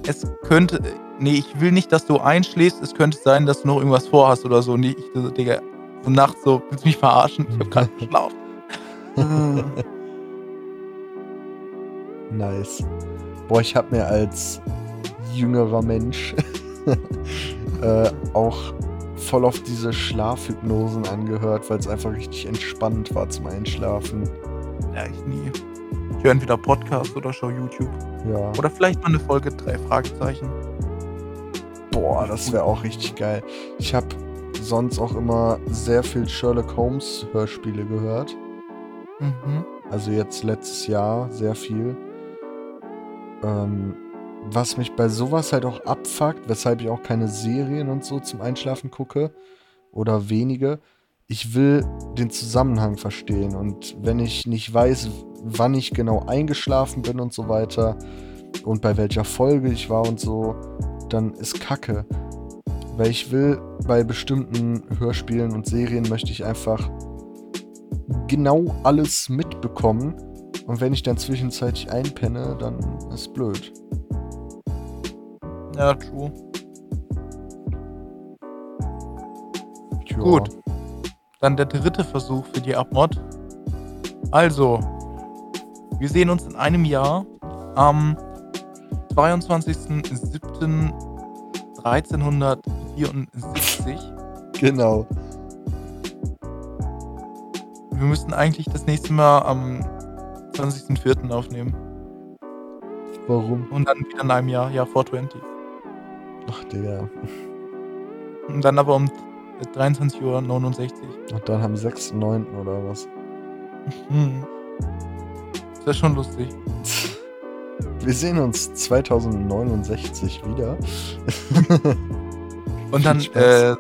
Speaker 2: es könnte, nee, ich will nicht, dass du einschläfst, es könnte sein, dass du noch irgendwas vorhast oder so. Und ich, so, Digga, so nachts so, willst du mich verarschen? Ich hab gerade geschlafen.
Speaker 1: Nice. Boah, ich habe mir als jüngerer Mensch äh, auch voll auf diese Schlafhypnosen angehört, weil es einfach richtig entspannt war zum Einschlafen.
Speaker 2: Ja, ich nie. Ich höre entweder Podcast oder schau YouTube.
Speaker 1: Ja.
Speaker 2: Oder vielleicht mal eine Folge drei Fragezeichen.
Speaker 1: Boah, das wäre auch richtig geil. Ich habe sonst auch immer sehr viel Sherlock Holmes Hörspiele gehört.
Speaker 2: Mhm.
Speaker 1: Also jetzt letztes Jahr sehr viel. Ähm, was mich bei sowas halt auch abfuckt, weshalb ich auch keine Serien und so zum Einschlafen gucke oder wenige. Ich will den Zusammenhang verstehen und wenn ich nicht weiß, wann ich genau eingeschlafen bin und so weiter und bei welcher Folge ich war und so, dann ist Kacke. Weil ich will bei bestimmten Hörspielen und Serien möchte ich einfach genau alles mitbekommen. Und wenn ich dann zwischenzeitlich einpenne, dann ist blöd.
Speaker 2: Ja, true.
Speaker 1: Tja.
Speaker 2: Gut. Dann der dritte Versuch für die Abmod. Also, wir sehen uns in einem Jahr am 22.07.1374.
Speaker 1: Genau.
Speaker 2: Wir müssten eigentlich das nächste Mal am 20.04. aufnehmen.
Speaker 1: Warum?
Speaker 2: Und dann wieder in einem Jahr, ja, 420.
Speaker 1: Ach, Digga.
Speaker 2: Und dann aber um 23.69 Uhr.
Speaker 1: Und dann am 6.9. oder was?
Speaker 2: Hm. Ist das schon lustig.
Speaker 1: Wir sehen uns 2069 wieder.
Speaker 2: Und dann, äh,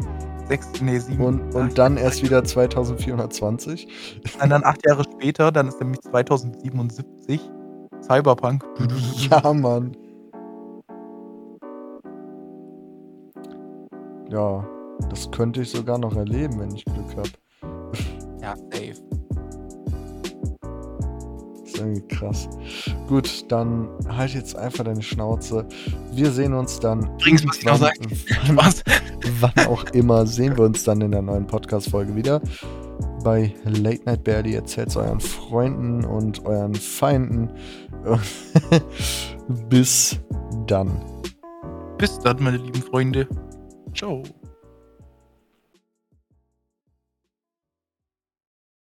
Speaker 2: sechs, nee, sieben.
Speaker 1: Und, und dann erst wieder 2420.
Speaker 2: Und dann acht Jahre später, dann ist nämlich 2077 Cyberpunk.
Speaker 1: Ja, Mann. Ja, das könnte ich sogar noch erleben, wenn ich Glück habe.
Speaker 2: Ja, safe.
Speaker 1: Irgendwie krass. Gut, dann halt jetzt einfach deine Schnauze. Wir sehen uns dann.
Speaker 2: Übrigens, was ich noch sagen- Was?
Speaker 1: wann auch immer, sehen wir uns dann in der neuen Podcast-Folge wieder. Bei Late Night Barely erzählt es euren Freunden und euren Feinden. Bis dann.
Speaker 2: Bis dann, meine lieben Freunde. Ciao.